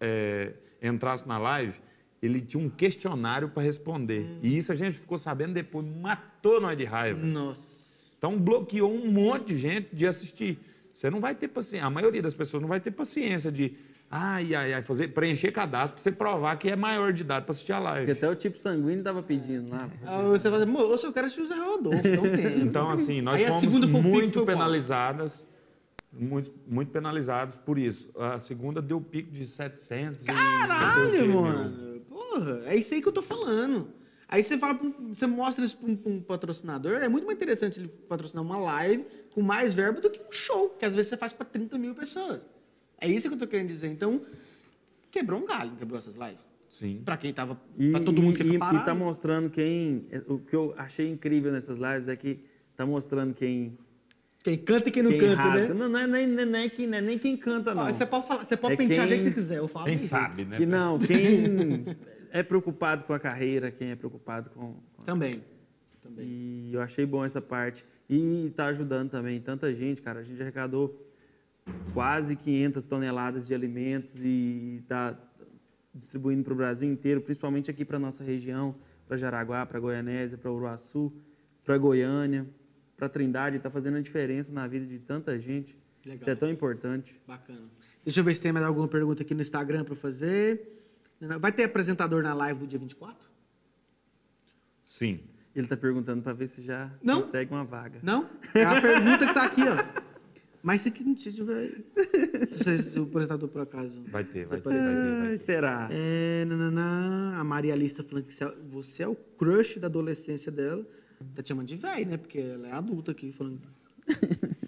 é, entrasse na live, ele tinha um questionário para responder. E isso a gente ficou sabendo depois, matou nós de raiva. Nossa. Então bloqueou um monte de gente de assistir. Você não vai ter paciência, a maioria das pessoas não vai ter paciência de ai, ai, ai, fazer, preencher cadastro para você provar que é maior de idade para assistir a live. até o tipo sanguíneo tava pedindo lá. Ah, você vai dizer, moço, eu quero assistir o Zé Rodolfo, não tem. Então, assim, nós Aí a fomos muito penalizadas, muito, muito penalizados por isso. A segunda deu pico de 700 e não sei o quê, Caralho, mil. mano. Porra, é isso aí que eu tô falando. Aí você fala, pra um- você mostra isso para um, pra um patrocinador, é muito mais interessante ele patrocinar uma live com mais verba do que um show, que às vezes você faz para 30 mil pessoas. É isso que eu tô querendo dizer. Então, quebrou um galho, não quebrou essas lives? Sim. Pra quem tava. E, pra todo mundo que é e, e preparado. tá mostrando quem. O que eu achei incrível nessas lives é que tá mostrando quem, Quem canta e quem não quem canta, rasga. né? Não, não é nem, nem, nem, quem, não é nem quem canta, não. Ó, você pode, falar, você pode É pentear o jeito que quem- você quiser, eu falo. Quem desse sabe, né? Que não, quem é preocupado com a carreira, quem é preocupado com. com-. Também. Também. E eu achei bom essa parte. E tá ajudando também tanta gente, cara. A gente arrecadou quase 500 toneladas de alimentos e tá distribuindo para o Brasil inteiro, principalmente aqui para nossa região, para Jaraguá, para Goianésia, para Uruaçu, para Goiânia, para Trindade. Está fazendo a diferença na vida de tanta gente. Legal. Isso é tão importante. Bacana. Deixa eu ver se tem mais alguma pergunta aqui no Instagram para fazer. Vai ter apresentador na live do dia 24? Sim. Ele está perguntando para ver se já Não. consegue uma vaga. Não? É a pergunta que tá aqui, ó. Mas se aqui não se tiver. Se, o apresentador por acaso. Vai ter, vai ter, vai ter, vai Ai, ter. terá. É, nananã, a Maria Lista falando que você é- você é o crush da adolescência dela. Tá te chamando de velho, né? Porque ela é adulta aqui falando.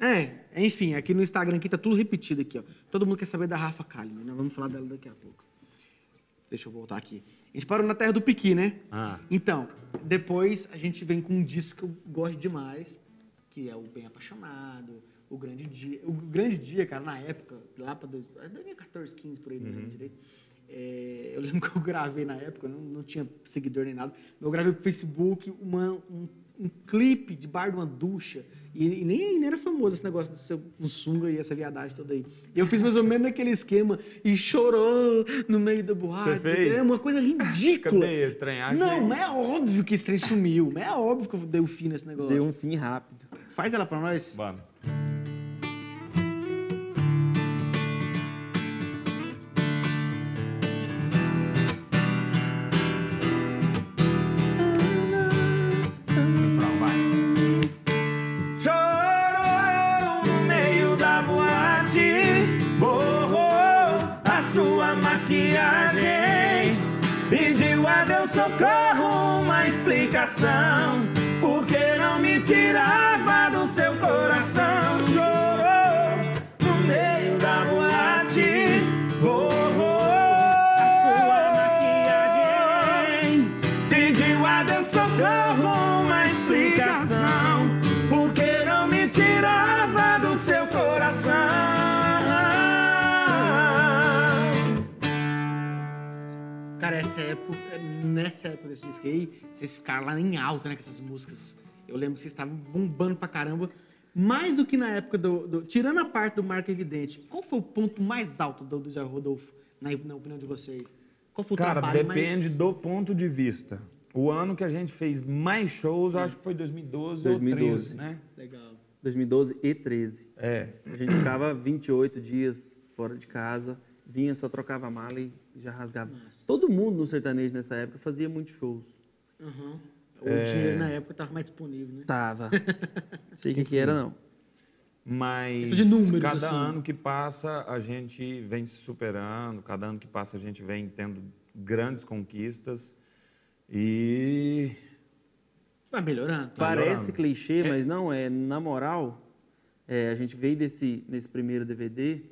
É, enfim, aqui no Instagram aqui tá tudo repetido aqui, ó. Todo mundo quer saber da Rafa Kalimann, né? Vamos falar dela daqui a pouco. Deixa eu voltar aqui. A gente parou na Terra do Piqui, né? Ah. Então, depois a gente vem com um disco que eu gosto demais, que é o Bem Apaixonado, o Grande Dia. O Grande Dia, cara, na época, lá para 2014, 15, por aí, não lembro direito. É, eu lembro que eu gravei na época, não, não tinha seguidor nem nada. Eu gravei pro Facebook uma, um, um clipe de bar de uma ducha. E, e nem, nem era famoso esse negócio do seu sunga e essa viadagem toda aí. E eu fiz mais ou menos naquele esquema e chorou no meio da boate. Você fez? É uma coisa ridícula. Cadê? Achei. Não, mas é óbvio que esse trem sumiu. Mas é óbvio que eu dei o fim nesse negócio. Deu um fim rápido. Faz ela pra nós. Vamos. Explicação, porque não me tirava do seu coração. Chorou no meio da boate, borrou a sua maquiagem, pediu a Deus socorro, uma explicação, porque não me tirava do seu coração. Cara, essa época, nessa época desse disco aí, vocês ficaram lá em alta, né, com essas músicas. Eu lembro que vocês estavam bombando pra caramba. Mais do que na época do, do- Tirando a parte do Marco Evidente, qual foi o ponto mais alto do, Zé Rodolfo, na, na opinião de vocês? Qual foi o Cara, trabalho depende mais... do ponto de vista. O ano que a gente fez mais shows, acho que foi 2012, 2012. ou 13, né? Legal. 2012 e 13. É. A gente ficava 28 dias fora de casa, vinha, só trocava a mala e já rasgava. Todo mundo no sertanejo nessa época fazia muitos shows. Uhum. O dinheiro na época tava mais disponível, né? Tava. Sei o que, que era, não. Mas números, cada assim. ano que passa a gente vem se superando, cada ano que passa a gente vem tendo grandes conquistas e Vai melhorando. tá? Parece melhorando. clichê, mas não é. Na moral, é, a gente veio desse, nesse primeiro DVD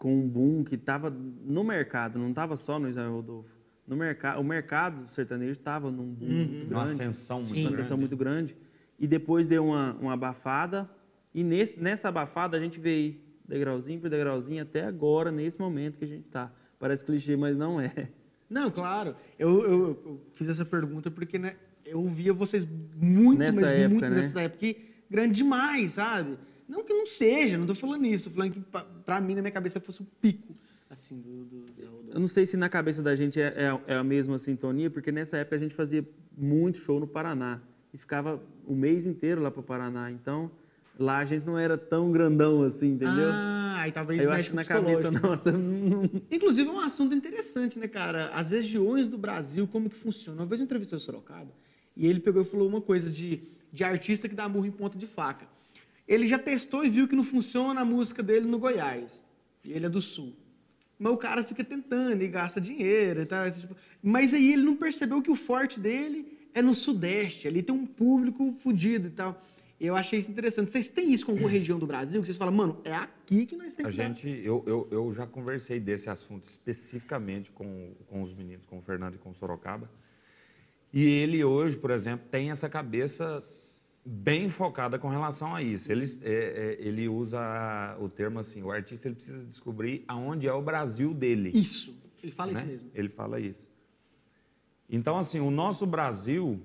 com um boom que estava no mercado, não estava só no Israel Rodolfo. No mercado, o mercado sertanejo estava num boom muito uma grande, ascensão muito Sim. uma grande. ascensão muito grande. E depois deu uma, uma abafada. E nesse, nessa abafada a gente veio degrauzinho por degrauzinho até agora, nesse momento que a gente está. Parece clichê, mas não é. Não, claro. Eu, eu- eu fiz essa pergunta porque né, eu via vocês muito, Nessa mas época, muito né? nessa época, e grande demais, sabe? Não que não seja, não tô falando isso, tô falando que pra, pra mim, na minha cabeça, fosse o pico, assim, do... do, do- Eu não sei se na cabeça da gente é, é- é a mesma sintonia, porque nessa época a gente fazia muito show no Paraná. E ficava o mês inteiro lá para o Paraná. Então, lá a gente não era tão grandão assim, entendeu? Ah, aí talvez eu acho que na cabeça nossa. Inclusive, é um assunto interessante, né, cara? As regiões do Brasil, como que funciona. Uma vez eu entrevistei o Sorocaba e ele pegou e falou uma coisa de, de artista que dá murro em ponta de faca. Ele já testou e viu que não funciona a música dele no Goiás. E ele é do Sul. Mas o cara fica tentando e gasta dinheiro e tal. esse tipo- Mas aí ele não percebeu que o forte dele é no Sudeste. Ali tem um público fudido e tal. Eu achei isso interessante. Vocês têm isso com alguma região do Brasil que vocês falam, mano, é aqui que nós temos A que dar- gente, eu, eu, eu já conversei desse assunto especificamente com, com os meninos, com o Fernando e com o Sorocaba. E ele hoje, por exemplo, tem essa cabeça bem focada com relação a isso. Ele, é, é, ele usa o termo assim, o artista ele precisa descobrir aonde é o Brasil dele. Isso. Ele fala isso né? mesmo. Ele fala isso. Então, assim, o nosso Brasil,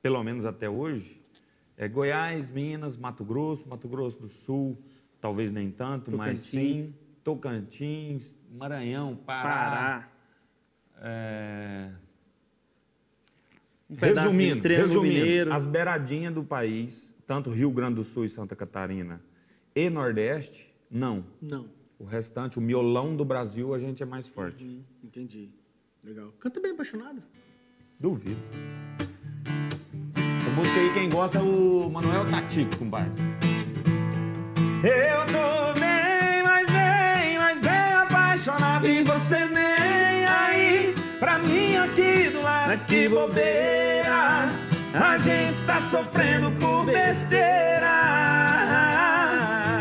pelo menos até hoje, é Goiás, Minas, Mato Grosso, Mato Grosso do Sul, talvez nem tanto, mas Tocantins. sim, Tocantins, Maranhão, Pará. Pará. é, Um Resumindo, resumindo Mineiro. as beiradinhas do país, tanto Rio Grande do Sul e Santa Catarina e Nordeste, não. Não. O restante, o miolão do Brasil, a gente é mais forte. Hum, entendi. Legal. Canta bem apaixonado. Duvido. Essa música aí, quem gosta é o Manuel Tatico, compadre. Eu tô bem, mas bem, mas bem apaixonado E você nem mas que bobeira. a gente tá sofrendo por besteira.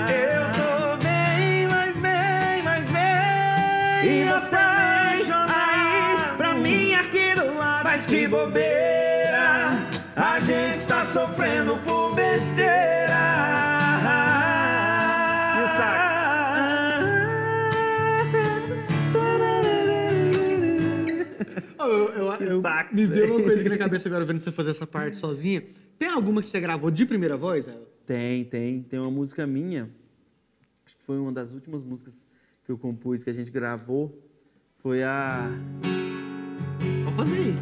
Eu tô bem, mas bem, mas bem. E você aí, pra mim aqui do lado. Mas que bobeira, a gente tá sofrendo por besteira. Eu, sax, me veio uma coisa aqui na cabeça agora vendo você fazer essa parte sozinha. Tem alguma que você gravou de primeira voz? Tem, tem. Tem uma música minha. Acho que foi uma das últimas músicas que eu compus, que a gente gravou. Foi a. Pode fazer aí.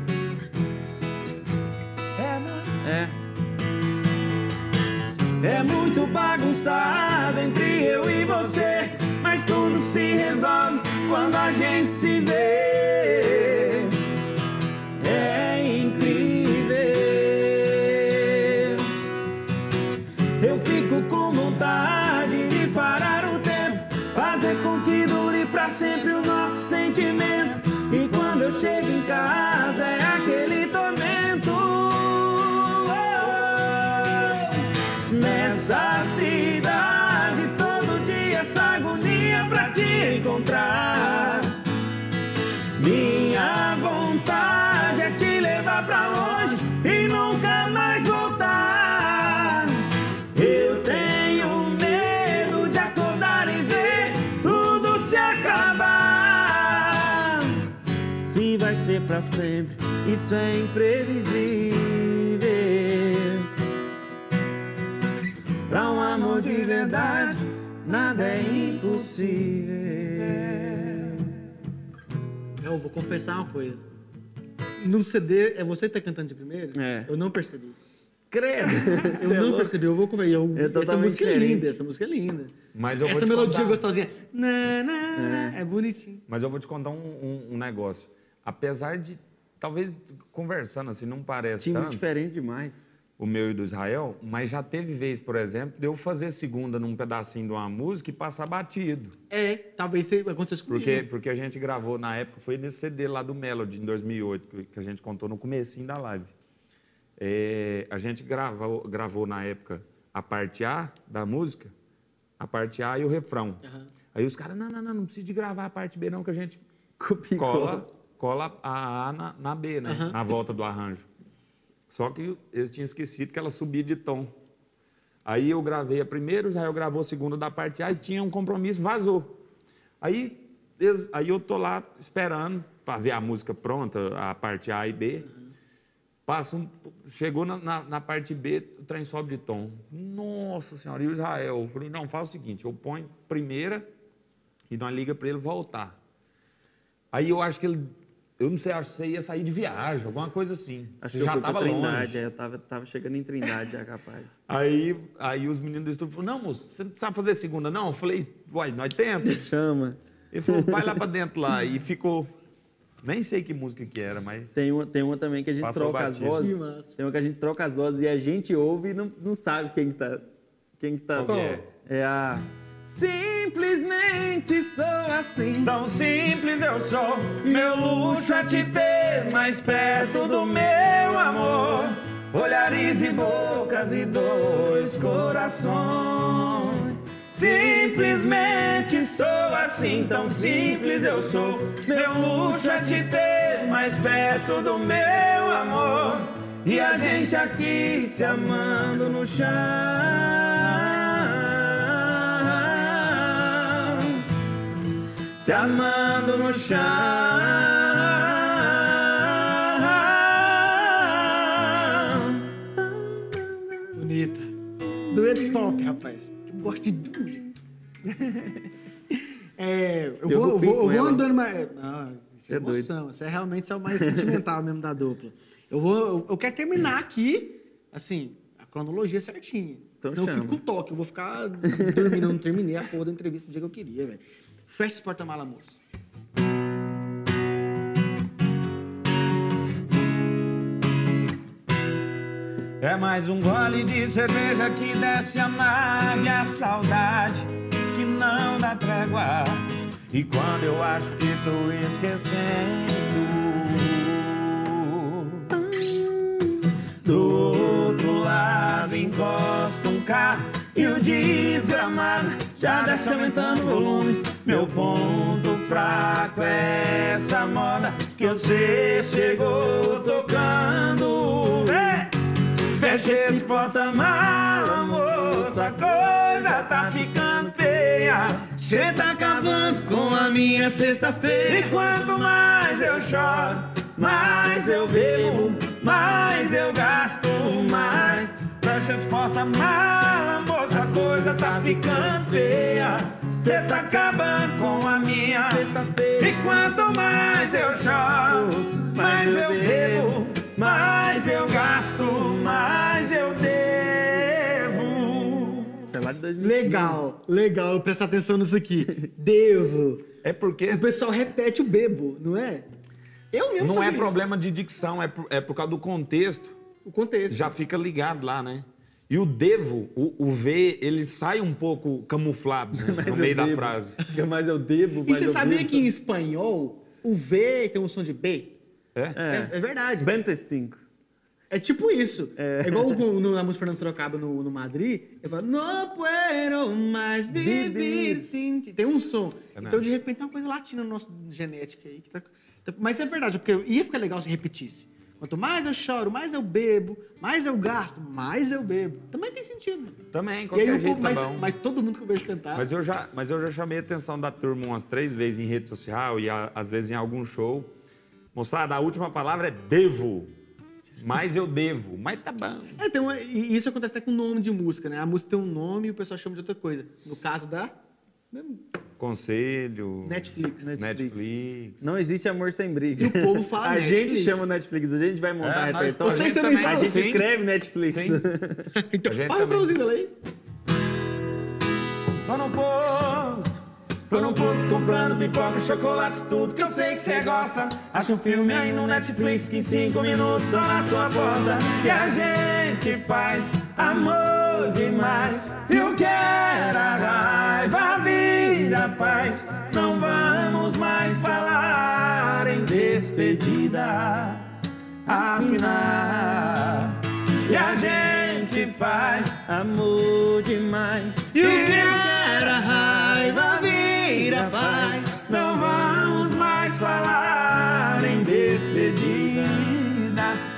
É. É muito bagunçado entre eu e você, mas tudo se resolve quando a gente se vê. Sempre, isso é imprevisível. Pra um amor de verdade, nada é impossível. Eu vou confessar uma coisa. No CD, é você que tá cantando de primeiro? É. Eu não percebi. Credo! Eu não percebi, eu vou conversar. Eu, É essa música é diferente. linda, essa música é linda. Mas eu vou essa te melodia contar- gostosinha. Na, na, na, é bonitinho. Mas eu vou te contar um, um- um negócio. Apesar de, talvez conversando assim, não parece Time tanto, diferente demais. o meu e do Israel, mas já teve vez, por exemplo, de eu fazer segunda num pedacinho de uma música e passar batido. É, talvez te- acontecesse comigo. Porque, porque a gente gravou na época, foi nesse CD lá do Melody, em 2008, que- a gente contou no comecinho da live. É, a gente gravou, gravou na época a parte A da música, a parte A e o refrão. Aham. Aí os caras, não, não, não, não precisa de gravar a parte B não, que a gente cola, cola. a A na, na B, né? Na volta do arranjo. Só que eles tinham esquecido que ela subia de tom. Aí eu gravei a primeira, o Israel gravou a segunda da parte A e tinha um compromisso, vazou. Aí, eles- aí eu tô lá esperando para ver a música pronta, a parte A e B. Passa um, chegou na, na- na parte B, o trem sobe de tom. Nossa senhora, e o Israel? Eu falei, não, faz o seguinte, eu ponho primeira e nós liga para ele voltar. Aí eu acho que ele, eu não sei, acho que você ia sair de viagem, alguma coisa assim. Acho Você que eu já pra estava Trindade, longe. aí eu tava, tava chegando em Trindade já, capaz. Aí, aí os meninos do estúdio falaram, não, moço, você não sabe fazer segunda, não? Eu falei, uai, nós tenta. Chama. Ele falou, vai lá para dentro lá. E ficou, nem sei que música que era, mas... Tem uma, tem uma também que a gente troca as vozes. Tem uma que a gente troca as vozes e a gente ouve e não, não sabe quem que tá. Quem que tá. Qual que é? É a. Simplesmente sou assim. Tão simples eu sou, meu luxo é te ter mais perto do meu amor. Olhares e bocas e dois corações. Simplesmente sou assim, tão simples eu sou. Meu luxo é te ter mais perto do meu amor. E a gente aqui se amando no chão se amando no chão. Bonita. Dueto top, rapaz. Eu gosto de dueto. É, eu Eu vou, vou eu vou ela. andando mais. Não, isso é é doido. emoção. Isso é realmente isso é o mais sentimental mesmo da dupla. Eu vou. Eu, eu quero terminar aqui, assim, a cronologia certinha. Então Senão eu fico com toque. Eu vou ficar dormindo, eu não terminei a porra da entrevista do dia que eu queria, velho. Fecha esse porta-mala, moço. É mais um gole de cerveja que desce amarga a saudade que não dá trégua. E quando eu acho que tô esquecendo, do outro lado encosta um carro e o desgramado já desce aumentando o volume. Meu ponto fraco é essa moda que você chegou tocando. Fecha esse porta-mala, moça, a coisa tá ficando feia. Cê tá acabando com a minha sexta-feira. E quanto mais eu choro, mais eu bebo, mais eu gasto, mais. Fecha esse porta-mala, moça, a coisa tá ficando feia. Cê tá acabando com a minha Sexta-feira. E quanto mais eu choro, mais eu bebo, mais eu gasto, mais eu devo. Isso é lá de 2015. Legal, legal eu prestar atenção nisso aqui. Devo. É porque O pessoal repete o bebo, não é? Eu mesmo não é isso. problema de dicção, é por, é por causa do contexto. O contexto. já fica ligado lá, né? E o devo, o, o V, ele sai um pouco camuflado né, Mas no meio da bebo. frase. Fica mais eu debo, E mais você eu sabia bebo. que em espanhol o V tem um som de B? É? É, é verdade. 25. É tipo isso. É, igual o- no, na música Fernando Sorocaba no, no Madrid, ele fala, não puedo mais viver Viver. sem ti. Tem um som. É então, de repente, tem uma coisa latina na nossa genética aí. Que tá, tá- mas é verdade, porque ia ficar legal se repetisse. Quanto mais eu choro, mais eu bebo, mais eu gasto, mais eu bebo. Também tem sentido. Também, E aí, qualquer o jeito povo, tá mas, bom. mas todo mundo que eu vejo cantar. Mas eu, já, mas eu já chamei a atenção da turma umas três vezes em rede social e a- às vezes em algum show. Moçada, a última palavra é devo. Mas eu devo. Mas tá bom. É, tem uma- e isso acontece até com nome de música, né? A música tem um nome e o pessoal chama de outra coisa. No caso da Conselho. Netflix. Netflix. Não existe amor sem briga. E o povo fala A Netflix. gente chama Netflix, a gente vai montar É, repertório. Vocês a gente também A gente Sim. escreve Netflix. Sim. Então, A gente fala refrãozinho dela aí. Tô no posto, Tô no posto comprando pipoca, chocolate, tudo que eu sei que você gosta. Acha um filme aí no Netflix que em cinco minutos tô na sua porta. E a gente faz amor demais. E o paz. Não vamos mais falar em despedida. Afinal, e a gente faz amor demais. E o que era raiva vira paz. Não vamos mais falar em despedida.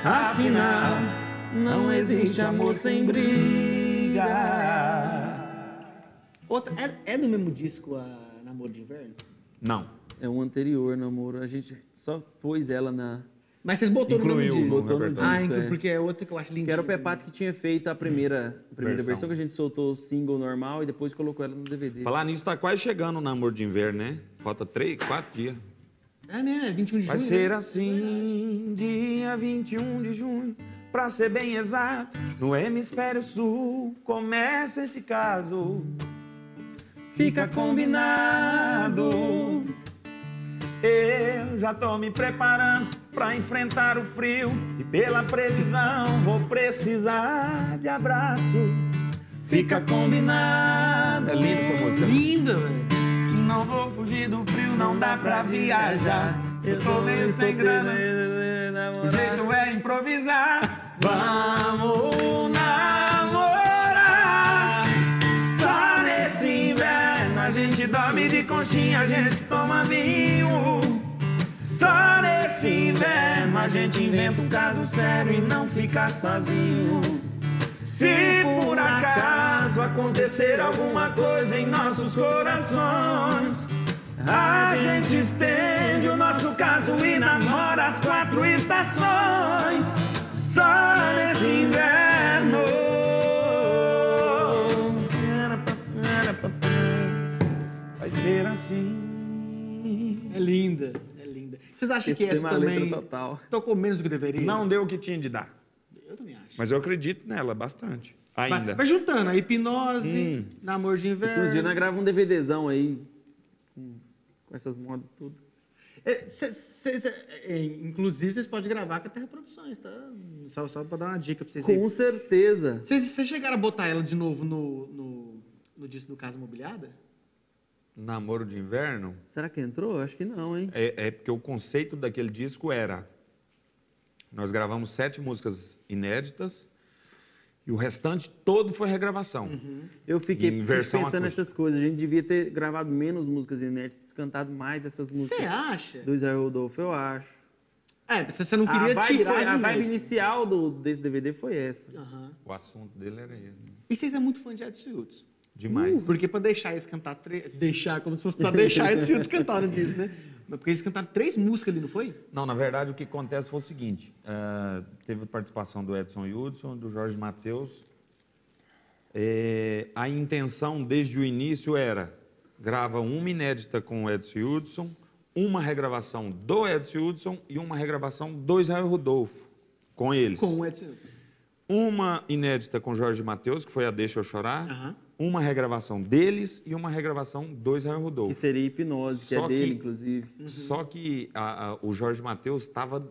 Afinal, não existe amor sem briga. Outra, é, é do mesmo disco a Namoro de Inverno? Não. É um anterior namoro. A gente só pôs ela na. Mas vocês botou no Incluiu disco. no Botou no. Ah, disco, inclu- é. porque é outra que eu acho linda. Que era o Pepato que tinha feito a primeira, a primeira versão. Versão. que a gente soltou o single normal e depois colocou ela no DVD. Falar nisso, tá quase chegando o namoro de inverno, né? Falta três, quatro dias. É mesmo, é 21 de Vai junho. ser né? assim, dia 21 de junho, pra ser bem exato, no hemisfério sul, começa esse caso. Fica combinado. Eu já tô me preparando pra enfrentar o frio e pela previsão vou precisar de abraço. Fica combinado. É linda essa música. Linda, velho. Não vou fugir do frio, não dá pra viajar. Eu tô meio sem grana, o jeito é improvisar. Vamos de conchinha, a gente toma vinho. Só nesse inverno a gente inventa um caso sério e não fica sozinho. Se por acaso acontecer alguma coisa em nossos corações, a gente estende o nosso caso e namora as quatro estações. Só nesse inverno. Acham que essa também total. tocou menos do que deveria? Não deu o que tinha de dar. Eu também acho. Mas eu acredito nela bastante. Vai, Ainda. vai juntando, a hipnose, Hum. namoro de inverno. Inclusive, nós gravamos um DVDzão aí. Com, com essas modas tudo. É, cê- cê- cê- é, inclusive, vocês podem gravar com a Terra Produções, tá? Só, só pra dar uma dica pra vocês. aí. Com certeza. Vocês, vocês chegaram a botar ela de novo no, no, no disco do Casa Mobiliada? Namoro de inverno Será que entrou? Acho que não, hein? é, é porque o conceito daquele disco era: nós gravamos sete músicas inéditas e o restante todo foi regravação. Eu fiquei pensando acústica. nessas coisas. A gente devia ter gravado menos músicas inéditas, cantado mais essas Você músicas acha? do Israel Rodolfo, eu acho. É, você você não A queria vibe, tirar foi- as a vibe inicial do, desse DVD foi essa. Aham. O assunto dele era esse. né? E vocês é muito fã de Edson Hudson. Demais. Porque pra deixar eles cantar três. Deixar, como se fosse pra deixar eles Hudson cantar, não disse, né? Mas porque eles cantaram três músicas ali, não foi? Não, na verdade o que acontece foi o seguinte: ah, teve participação do Edson Hudson, do Jorge Matheus. É, a intenção desde o início era grava uma inédita com o Edson Hudson, uma regravação do Edson Hudson e uma regravação do Israel Rodolfo com eles. Com o Edson Hudson. Uma inédita com Jorge Matheus, que foi a Deixa Eu Chorar, Aham. Uma regravação deles e uma regravação do Israel Que Rodolfo. seria hipnose, que Só é dele, que- inclusive. Só que a- a- o Jorge Matheus estava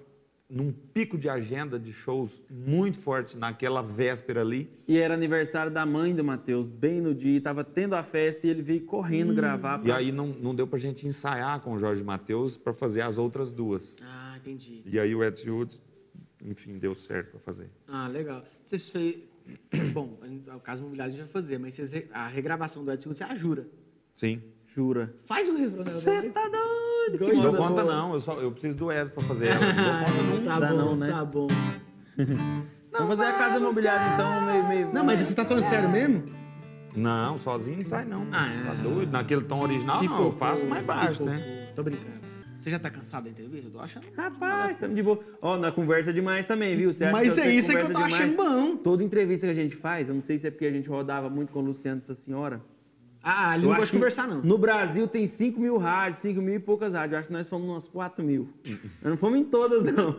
num pico de agenda de shows muito forte naquela véspera ali. E era aniversário da mãe do Matheus, bem no dia, tava tendo a festa e ele veio correndo gravar. E pra- aí não, não deu pra gente ensaiar com o Jorge Matheus para fazer as outras duas. Ah, entendi. E aí o Edson Hudson, enfim, deu certo para fazer. Ah, legal. Vocês fez. Bom, o caso imobiliário a gente vai fazer, mas vocês, a regravação do Edson é a Jura. Sim. Jura. Faz um refrão dela Você tá doido? Que. Não conta não, eu, só, eu preciso do Edson para fazer ela. Não dou conta não. Tá bom, não, né? tá bom. Vamos fazer a casa imobiliária então, meio, meio... Não, mas você tá falando sério mesmo? Não, sozinho não sai não. Ah, é. Tá doido? Naquele tom original não, eu faço mais baixo, né? Tô brincando. Você já tá cansado da entrevista? Eu tô achando. Rapaz, estamos de boa. Ó, na conversa demais também, viu? Você acha Mas que é isso que eu tô achando demais? bom. Toda entrevista que a gente faz, eu não sei se é porque a gente rodava muito com o Luciano essa senhora, Ah, ele Eu não gosta de que conversar, não. No Brasil tem 5 mil rádios, 5 mil e poucas rádios. Eu acho que nós fomos umas 4 mil. nós não fomos em todas, não.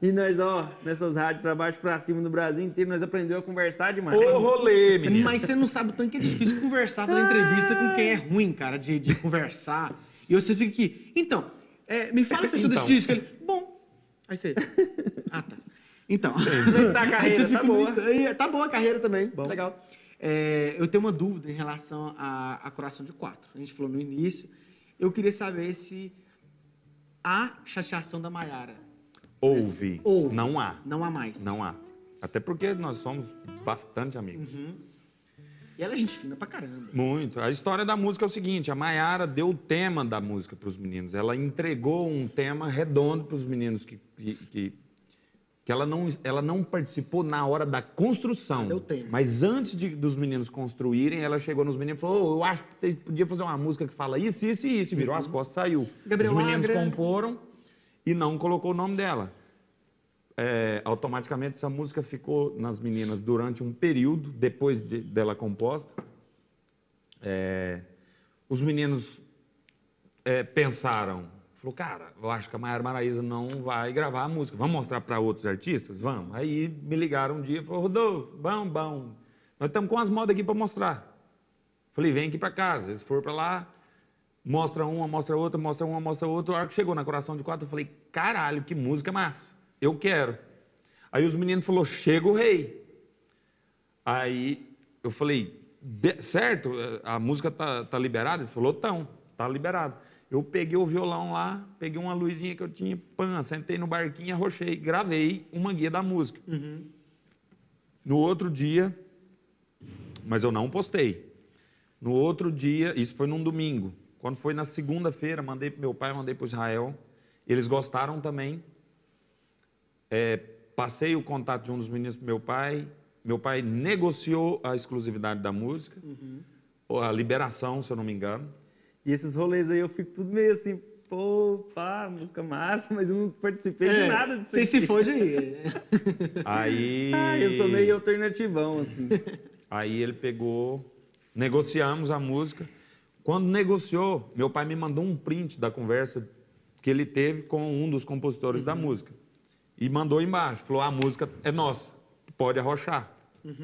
E nós, ó, nessas rádios pra baixo pra cima no Brasil inteiro, nós aprendemos a conversar demais. Ô, rolê, menino. Mas você não sabe o tanto que é difícil conversar, fazer entrevista com quem é ruim, cara, de, de conversar. E você fica aqui. Então, é, me fala que você estuda Então. disco. Ele, bom. Aí você. Ah, tá. Então. Tá a Aí carreira, tá boa. muito- Tá boa a carreira também. Legal. É, eu tenho uma dúvida em relação à, à Coração de Quatro. A gente falou no início. Eu queria saber se há chateação da Maiara. Ouve. Ouve. Não há. Não há mais. Não há. Até porque nós somos bastante amigos. E ela é gente fina pra caramba. Muito. A história da música é o seguinte: a Maiara deu o tema da música para os meninos. Ela entregou um tema redondo para os meninos que, que, que, que ela, não, ela não participou na hora da construção. Ela deu o tema. Mas antes de- dos meninos construírem, ela chegou nos meninos e falou: "Ô, Eu acho que vocês podiam fazer uma música que fala isso, isso e isso. Virou as costas saiu. Gabriel os meninos Agra. comporam e não colocou o nome dela. É, automaticamente essa música ficou nas meninas durante um período depois de- dela composta. É, os meninos é, pensaram, falou, cara, eu acho que a Maiara Maraíza não vai gravar a música. Vamos mostrar para outros artistas? Vamos. Aí me ligaram um dia e falaram, Rodolfo, bom, bom. Nós estamos com as modas aqui para mostrar. Falei, vem aqui para casa. Eles foram para lá, mostra uma, mostra outra, mostra uma, mostra outra. A hora que chegou na Coração de Quatro, eu falei, caralho, que música massa. Eu quero. Aí os meninos falaram, chega o rei. Aí eu falei, "Be- certo, a música tá, tá liberada? Eles falou, tão, tá liberado. Eu peguei o violão lá, peguei uma luzinha que eu tinha, pã, sentei no barquinho, arrochei, gravei uma guia da música. No outro dia, mas eu não postei. No outro dia, isso foi num domingo. Quando foi na segunda-feira, mandei para meu pai, mandei para Israel. Eles gostaram também. É, passei o contato de um dos meninos para meu pai. Meu pai negociou a exclusividade da música, ou a liberação, se eu não me engano. E esses rolês aí eu fico tudo meio assim, pô, pá, música massa, mas eu não participei É, de nada disso. Você se fode aí. Aí, Ah, eu sou meio alternativão, assim. aí ele pegou, negociamos a música. Quando negociou, meu pai me mandou um print da conversa que ele teve com um dos compositores da música. E mandou embaixo, falou, a música é nossa, pode arrochar.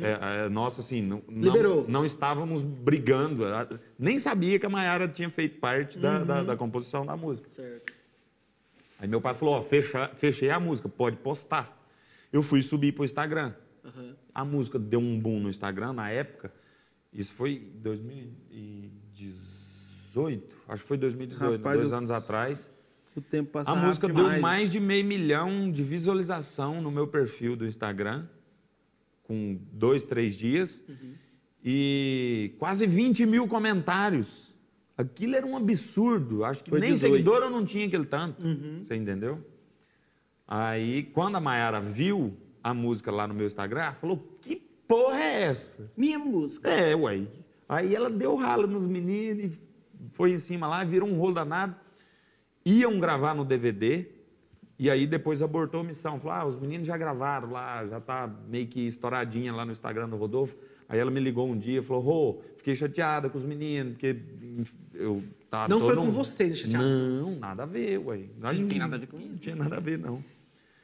É, é nossa, assim, não, não- Liberou. não estávamos brigando. Nem sabia que a Mayara tinha feito parte da, da- da composição da música. certo. Aí meu pai falou, ó, fecha- fechei a música, pode postar. Eu fui subir pro Instagram. A música deu um boom no Instagram na época. Isso foi em 2018, acho que foi 2018, Rapaz, dois eu- anos atrás. O tempo passa A música demais. deu mais de meio milhão de visualização no meu perfil do Instagram, com dois, três dias, e quase 20 mil comentários. Aquilo era um absurdo. Acho que Foi nem 18. seguidor eu não tinha aquele tanto. Você entendeu? Aí, quando a Mayara viu a música lá no meu Instagram, ela falou: Que porra é essa? Minha música. É, ué. Aí ela deu rala nos meninos, e foi em cima lá, virou um rolo danado. Iam gravar no DVD, e aí depois abortou a missão. Falou, ah, os meninos já gravaram lá, já tá meio que estouradinha lá no Instagram do Rodolfo. Aí ela me ligou um dia e falou, Rô, fiquei chateada com os meninos, porque eu tava Não todo foi com vocês a chateação. Não, nada a ver, ué. Nós Não tem nada a ver com Não isso. tinha nada a ver, não.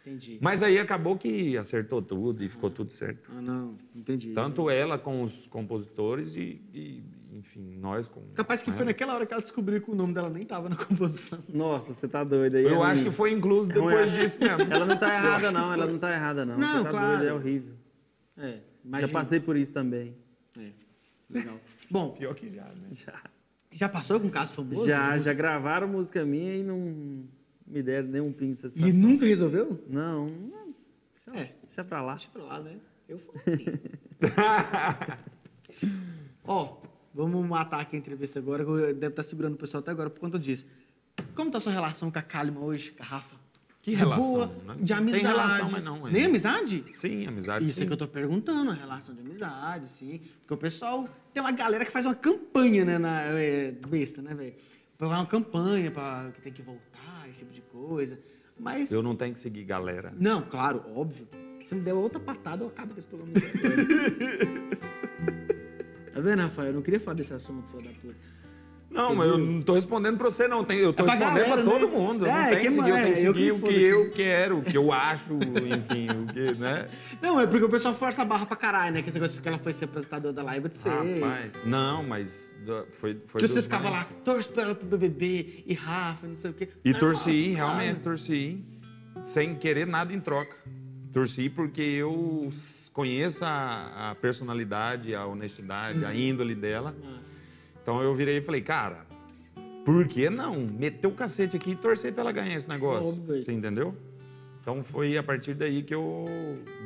Entendi. Mas aí acabou que acertou tudo e ficou tudo certo. Ah, não. Entendi. Tanto ela com os compositores e, e, enfim, nós com. Capaz que foi naquela hora que ela descobriu que o nome dela nem tava na composição. Nossa, você tá doido aí. Eu é acho que foi incluso É depois é. disso mesmo. Ela não tá errada, não. Ela não tá errada, não. Não, você tá claro. doido, é horrível. É, imagina. Já passei por isso também. É, legal. Bom, Pior que já, né? Já. já passou com um caso famoso? Já, já gravaram música minha e não me deram nenhum pinto de E satisfação. nunca resolveu? Não, não. Deixa, É. deixa pra lá. Deixa pra lá, né? Eu falei. Ó, vamos matar aqui a entrevista agora, que eu- deve estar segurando o pessoal até agora por conta disso. Como tá a sua relação com a Kalima hoje, com a Rafa? Que De relação? boa, Não de tem amizade. relação, mas não, é. Nem amizade? Sim, amizade. Isso sim. é que eu tô perguntando, a relação de amizade, sim. Porque o pessoal tem uma galera que faz uma campanha, né, na, é, besta, né, velho? Faz uma campanha pra que tem que voltar, esse tipo de coisa. Mas. Eu não tenho que seguir galera. Não, claro, óbvio. Se me der outra patada, eu acabo com esse programa. tá vendo, Rafael? Eu não queria falar desse assunto, filho da puta. Não, Você mas eu viu? não tô respondendo pra você, não. Tem, eu tô É pra respondendo galera, pra todo né? mundo. Eu É, não tenho que seguir, eu mais? tenho que É, eu seguir que o que foda eu quero, o que eu acho, enfim, o que, né? Não, é porque o pessoal força a barra pra caralho, né? Que esse negócio que ela foi ser apresentadora da live de vocês. Rapaz, não, mas foi, foi que você ficava mais- lá, torce pra ela pro BBB, e Rafa, não sei o quê. E torci, realmente torci, sem querer nada em troca. Torci porque eu conheço a, a personalidade, a honestidade, Uhum. a índole dela. Nossa. Então eu virei e falei, cara, por que não meter o cacete aqui e torcer pra ela ganhar esse negócio? Óbvio. Você entendeu? Então foi a partir daí que eu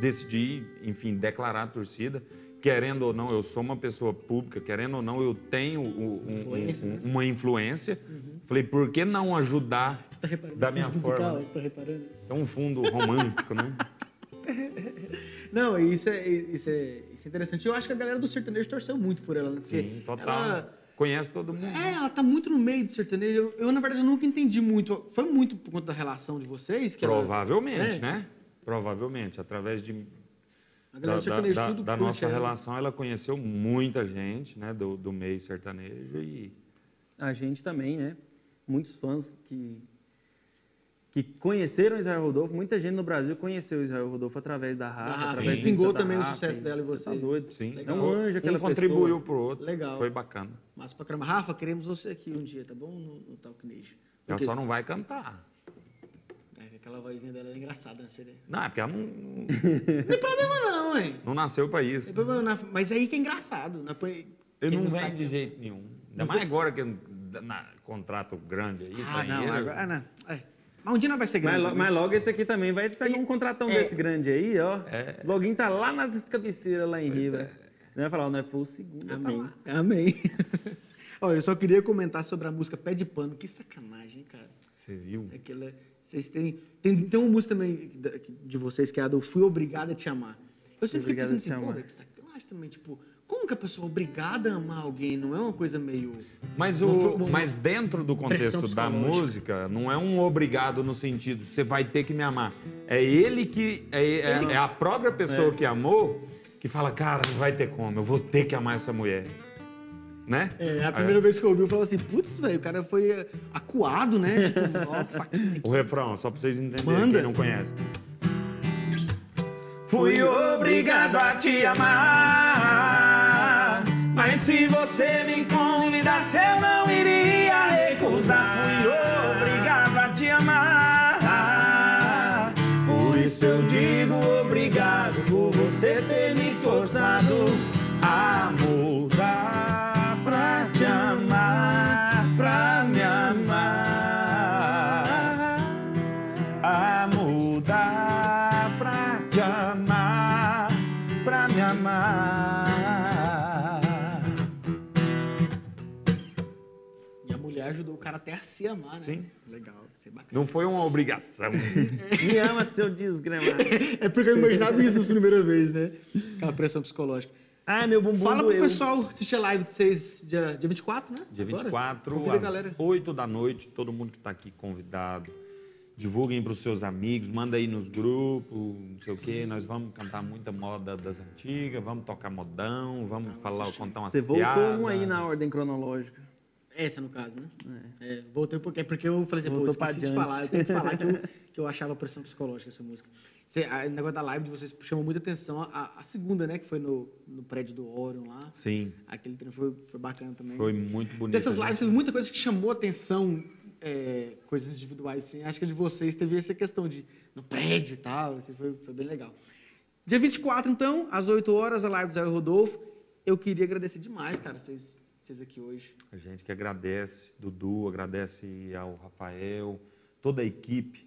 decidi, enfim, declarar a torcida. Querendo ou não, eu sou uma pessoa pública, querendo ou não, eu tenho o- um- Influência, um- né? uma influência. Falei, por que não ajudar tá? Da minha musical? forma. Você tá reparando? É um fundo romântico, né? Não, isso é, isso, é, isso é interessante. Eu acho que a galera do sertanejo torceu muito por ela, né? Porque Sim, total. ela- Conhece todo mundo. É, ela tá muito no meio do sertanejo. Eu, eu, na verdade, eu nunca entendi muito. Foi muito por conta da relação de vocês que ela- Provavelmente, É. né? Provavelmente. Através de, a da, galera do da, sertanejo da- tudo da curte nossa ela. relação, ela conheceu muita gente, né? Do, do meio sertanejo e... A gente também, né? Muitos fãs que, que conheceram Israel Rodolfo, muita gente no Brasil conheceu Israel Rodolfo através da Rafa, Rafa, através da também o Rafa, sucesso e dela em Você tá doido. Sim. É um anjo aquela um contribuiu pessoa. pro outro. Legal. Foi bacana. Mas pra caramba. Rafa, queremos você aqui um dia, tá bom? No, no Talknage. Ela Porque- só não vai cantar. É, aquela vozinha dela é engraçada, né? Seria- Não, é porque ela não, Não tem problema não, hein? não nasceu pra isso. Tem problema não. Mas aí que é engraçado. Né? Põe- Ele quem não vem de jeito nenhum. Ainda mais agora que na, contrato grande aí. Ah, não. banheiro. Agora, ah, não. É. Mas um dia não vai ser Mas, grande. também. mas logo esse aqui também vai pegar um contratão É. desse grande aí, ó. É. Loguinho tá lá nas cabeceiras lá em Riva. Não vai falar, não é foi o segundo. tá Amém. lá. Amém. Ó, eu só queria comentar sobre a música Pé de Pano. Que sacanagem, hein, cara. Você viu? Aquela, vocês têm, tem, tem uma música também de vocês que é a do Fui Obrigada a Te Amar. Eu sempre fiquei Obrigado a pensando Te assim, pô, que sacanagem também. Tipo, como que a pessoa é obrigada a amar alguém? Não é uma coisa meio... Mas, o, uma- mas dentro do contexto da música, não é um obrigado no sentido, você vai ter que me amar. É ele que. É, é- é a própria pessoa que amou que fala, cara, não vai ter como, eu vou ter que amar essa mulher. Né? É, a primeira vez que eu ouvi, eu falei assim, putz, velho, o cara foi é, acuado, né? Tipo, ó. O refrão, só pra vocês entenderem, Manda. quem não conhece. Fui obrigado a te amar. Mas se você me convidasse, eu não iria recusar. Fui obrigado a te amar. Por isso eu digo obrigado por você ter me forçado até a se amar, né? Sim. Legal, isso é bacana. Não foi uma obrigação. Me ama, seu desgramado. É porque eu imaginava isso nas primeiras vezes, né? Aquela pressão psicológica. Ai, meu bumbum Fala pro doeu. pessoal assistir a live de vocês dia, dia 24, né? Dia Agora? 24, Convida a às galera. 8 da noite, todo mundo que está aqui convidado. Divulguem para os seus amigos, manda aí nos grupos, não sei o quê. Nós vamos cantar muita moda das antigas, vamos tocar modão, vamos falar, contar umas Você voltou um aí na ordem cronológica. Essa, no caso, né? É. voltei um pouquinho. É porque eu falei assim, pô, Voltou esqueci pra de falar. Eu tenho que falar que eu, que eu achava pressão psicológica essa música. Você, a- o negócio da live de vocês chamou muita atenção. A, a segunda, né? Que foi no, no prédio do Orion lá. Sim, Aquele treino foi, foi bacana também. foi muito bonito. Dessas gente- lives teve muita coisa que chamou atenção, é, coisas individuais, assim. Acho que a de vocês teve essa questão de no prédio e tal, assim, foi, foi bem legal. Dia 24, então, às 8 horas, a live do Zé Rodolfo. Eu queria agradecer demais, cara, vocês, vocês aqui hoje. A gente que agradece, Dudu, agradece ao Rafael, toda a equipe.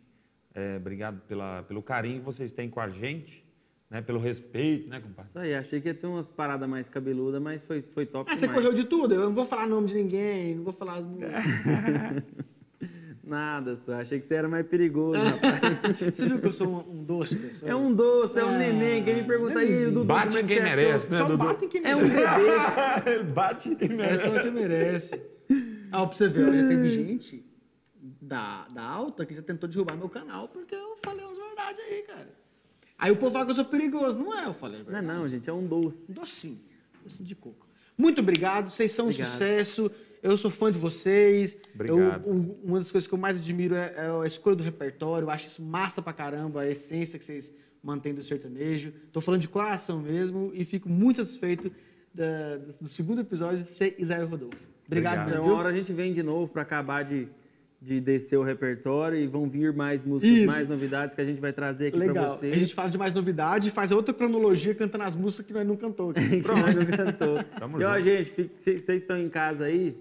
É, obrigado pela, pelo carinho que vocês têm com a gente, né? pelo respeito, né, compadre? Isso aí, achei que ia ter umas paradas mais cabeludas, mas foi, foi top Ah, você demais. correu de tudo? Eu não vou falar nome de ninguém, não vou falar as músicas. Nada, só. Achei que você era mais perigoso, rapaz. Você viu que eu sou um, um doce, pessoal? É um doce, é um Ah, neném. Quem me pergunta aí. Dudu, Bate como é em que quem você merece, achou? né, Só Dudu? batem quem É um merece. bebê. Ele bate em É só quem merece. Ah, pra você ver, ó, já teve gente da, da alta que já tentou derrubar meu canal porque eu falei umas verdades aí, cara. Aí o povo fala que eu sou perigoso. Não é, eu falei Não, verdade. não, gente, é um doce. Docinho. Docinho de coco. Muito obrigado, vocês são um Obrigado. sucesso. Eu sou fã de vocês. Obrigado. Eu- uma das coisas que eu mais admiro é, é a escolha do repertório. Eu acho isso massa pra caramba, a essência que vocês mantêm do sertanejo. Tô falando de coração mesmo e fico muito satisfeito da- do segundo episódio de ser Isaías Rodolfo. Obrigado, Obrigado. Zé, Então, uma hora a gente vem de novo para acabar de, de descer o repertório e vão vir mais músicas, Isso. mais novidades que a gente vai trazer aqui para Legal. vocês. A gente fala de mais novidade e faz outra cronologia cantando as músicas que nós não cantou aqui. nós não cantou. Tamo e ó, junto. gente, vocês estão em casa aí,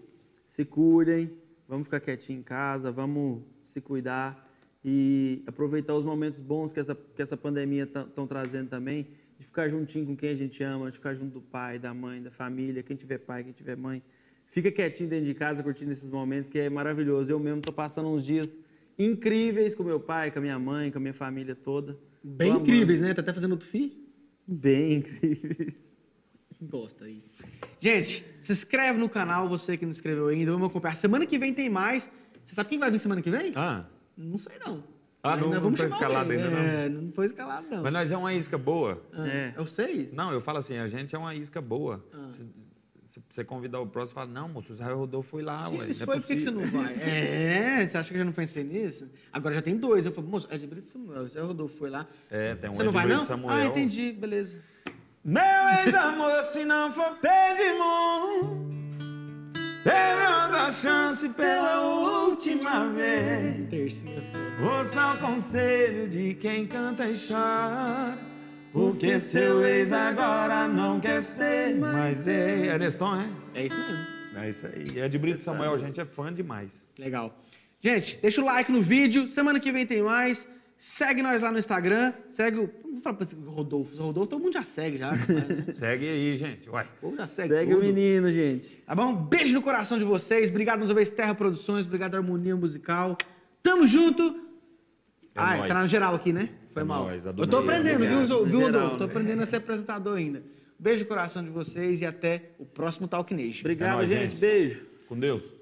se cuidem, vamos ficar quietinho em casa, vamos se cuidar e aproveitar os momentos bons que essa, que essa pandemia estão trazendo também, de ficar juntinho com quem a gente ama, de ficar junto do pai, da mãe, da família, quem tiver pai, quem tiver mãe. Fica quietinho dentro de casa, curtindo esses momentos, que é maravilhoso. Eu mesmo tô passando uns dias incríveis com meu pai, com a minha mãe, com a minha família toda. Bem incríveis, né? Tá até fazendo outro fim? Bem incríveis. Gosta aí. Gente, se inscreve no canal, você que não se inscreveu ainda, vamos acompanhar. Semana que vem tem mais. Você sabe quem vai vir semana que vem? Ah, Não sei não. Ah, não- não vamos foi escalado alguém. ainda, não? É, não foi escalado não. mas nós é uma isca boa. Ah, É. É o seis? Não, eu falo assim, a gente é uma isca boa. Ah. Se, você convidar o próximo, fala, não, moço, o Israel Rodolfo foi lá, Se ué, não é foi, por que você possível." não vai? É, você acha que eu já não pensei nisso? Agora já tem dois. Eu falo, moço, é de Brito Samuel, Zé Rodolfo foi lá. É, tem um você não vai Edbrito não? Samuel. Ah, entendi, beleza. Meu ex-amor, se não for Pedimon, teve outra chance pela última vez. Foda. Ouça o conselho de quem canta e chora, porque seu ex agora não quer ser mais ele. É nesse tom, hein? É isso mesmo. É isso aí. É de Brito Samuel, a gente é fã demais. Legal. Gente, deixa o like no vídeo. Semana que vem tem mais. Segue nós lá no Instagram. Segue o. Vamos falar pra Rodolfo. O Rodolfo todo mundo já segue já. né? Segue aí, gente. Uai. O já segue. Segue o tudo. menino, gente. Tá bom? Beijo no coração de vocês. Obrigado mais uma vez, Terra Produções. Obrigado, Harmonia Musical. Tamo junto. É ah, nóis. tá na geral aqui, né? Foi É mal. nóis, Eu tô aprendendo, viu, viu, Rodolfo? geral, Tô né? aprendendo a ser apresentador ainda. Beijo no coração de vocês e até o próximo Talk Nation. Obrigado, nóis, gente. gente. Beijo. Com Deus.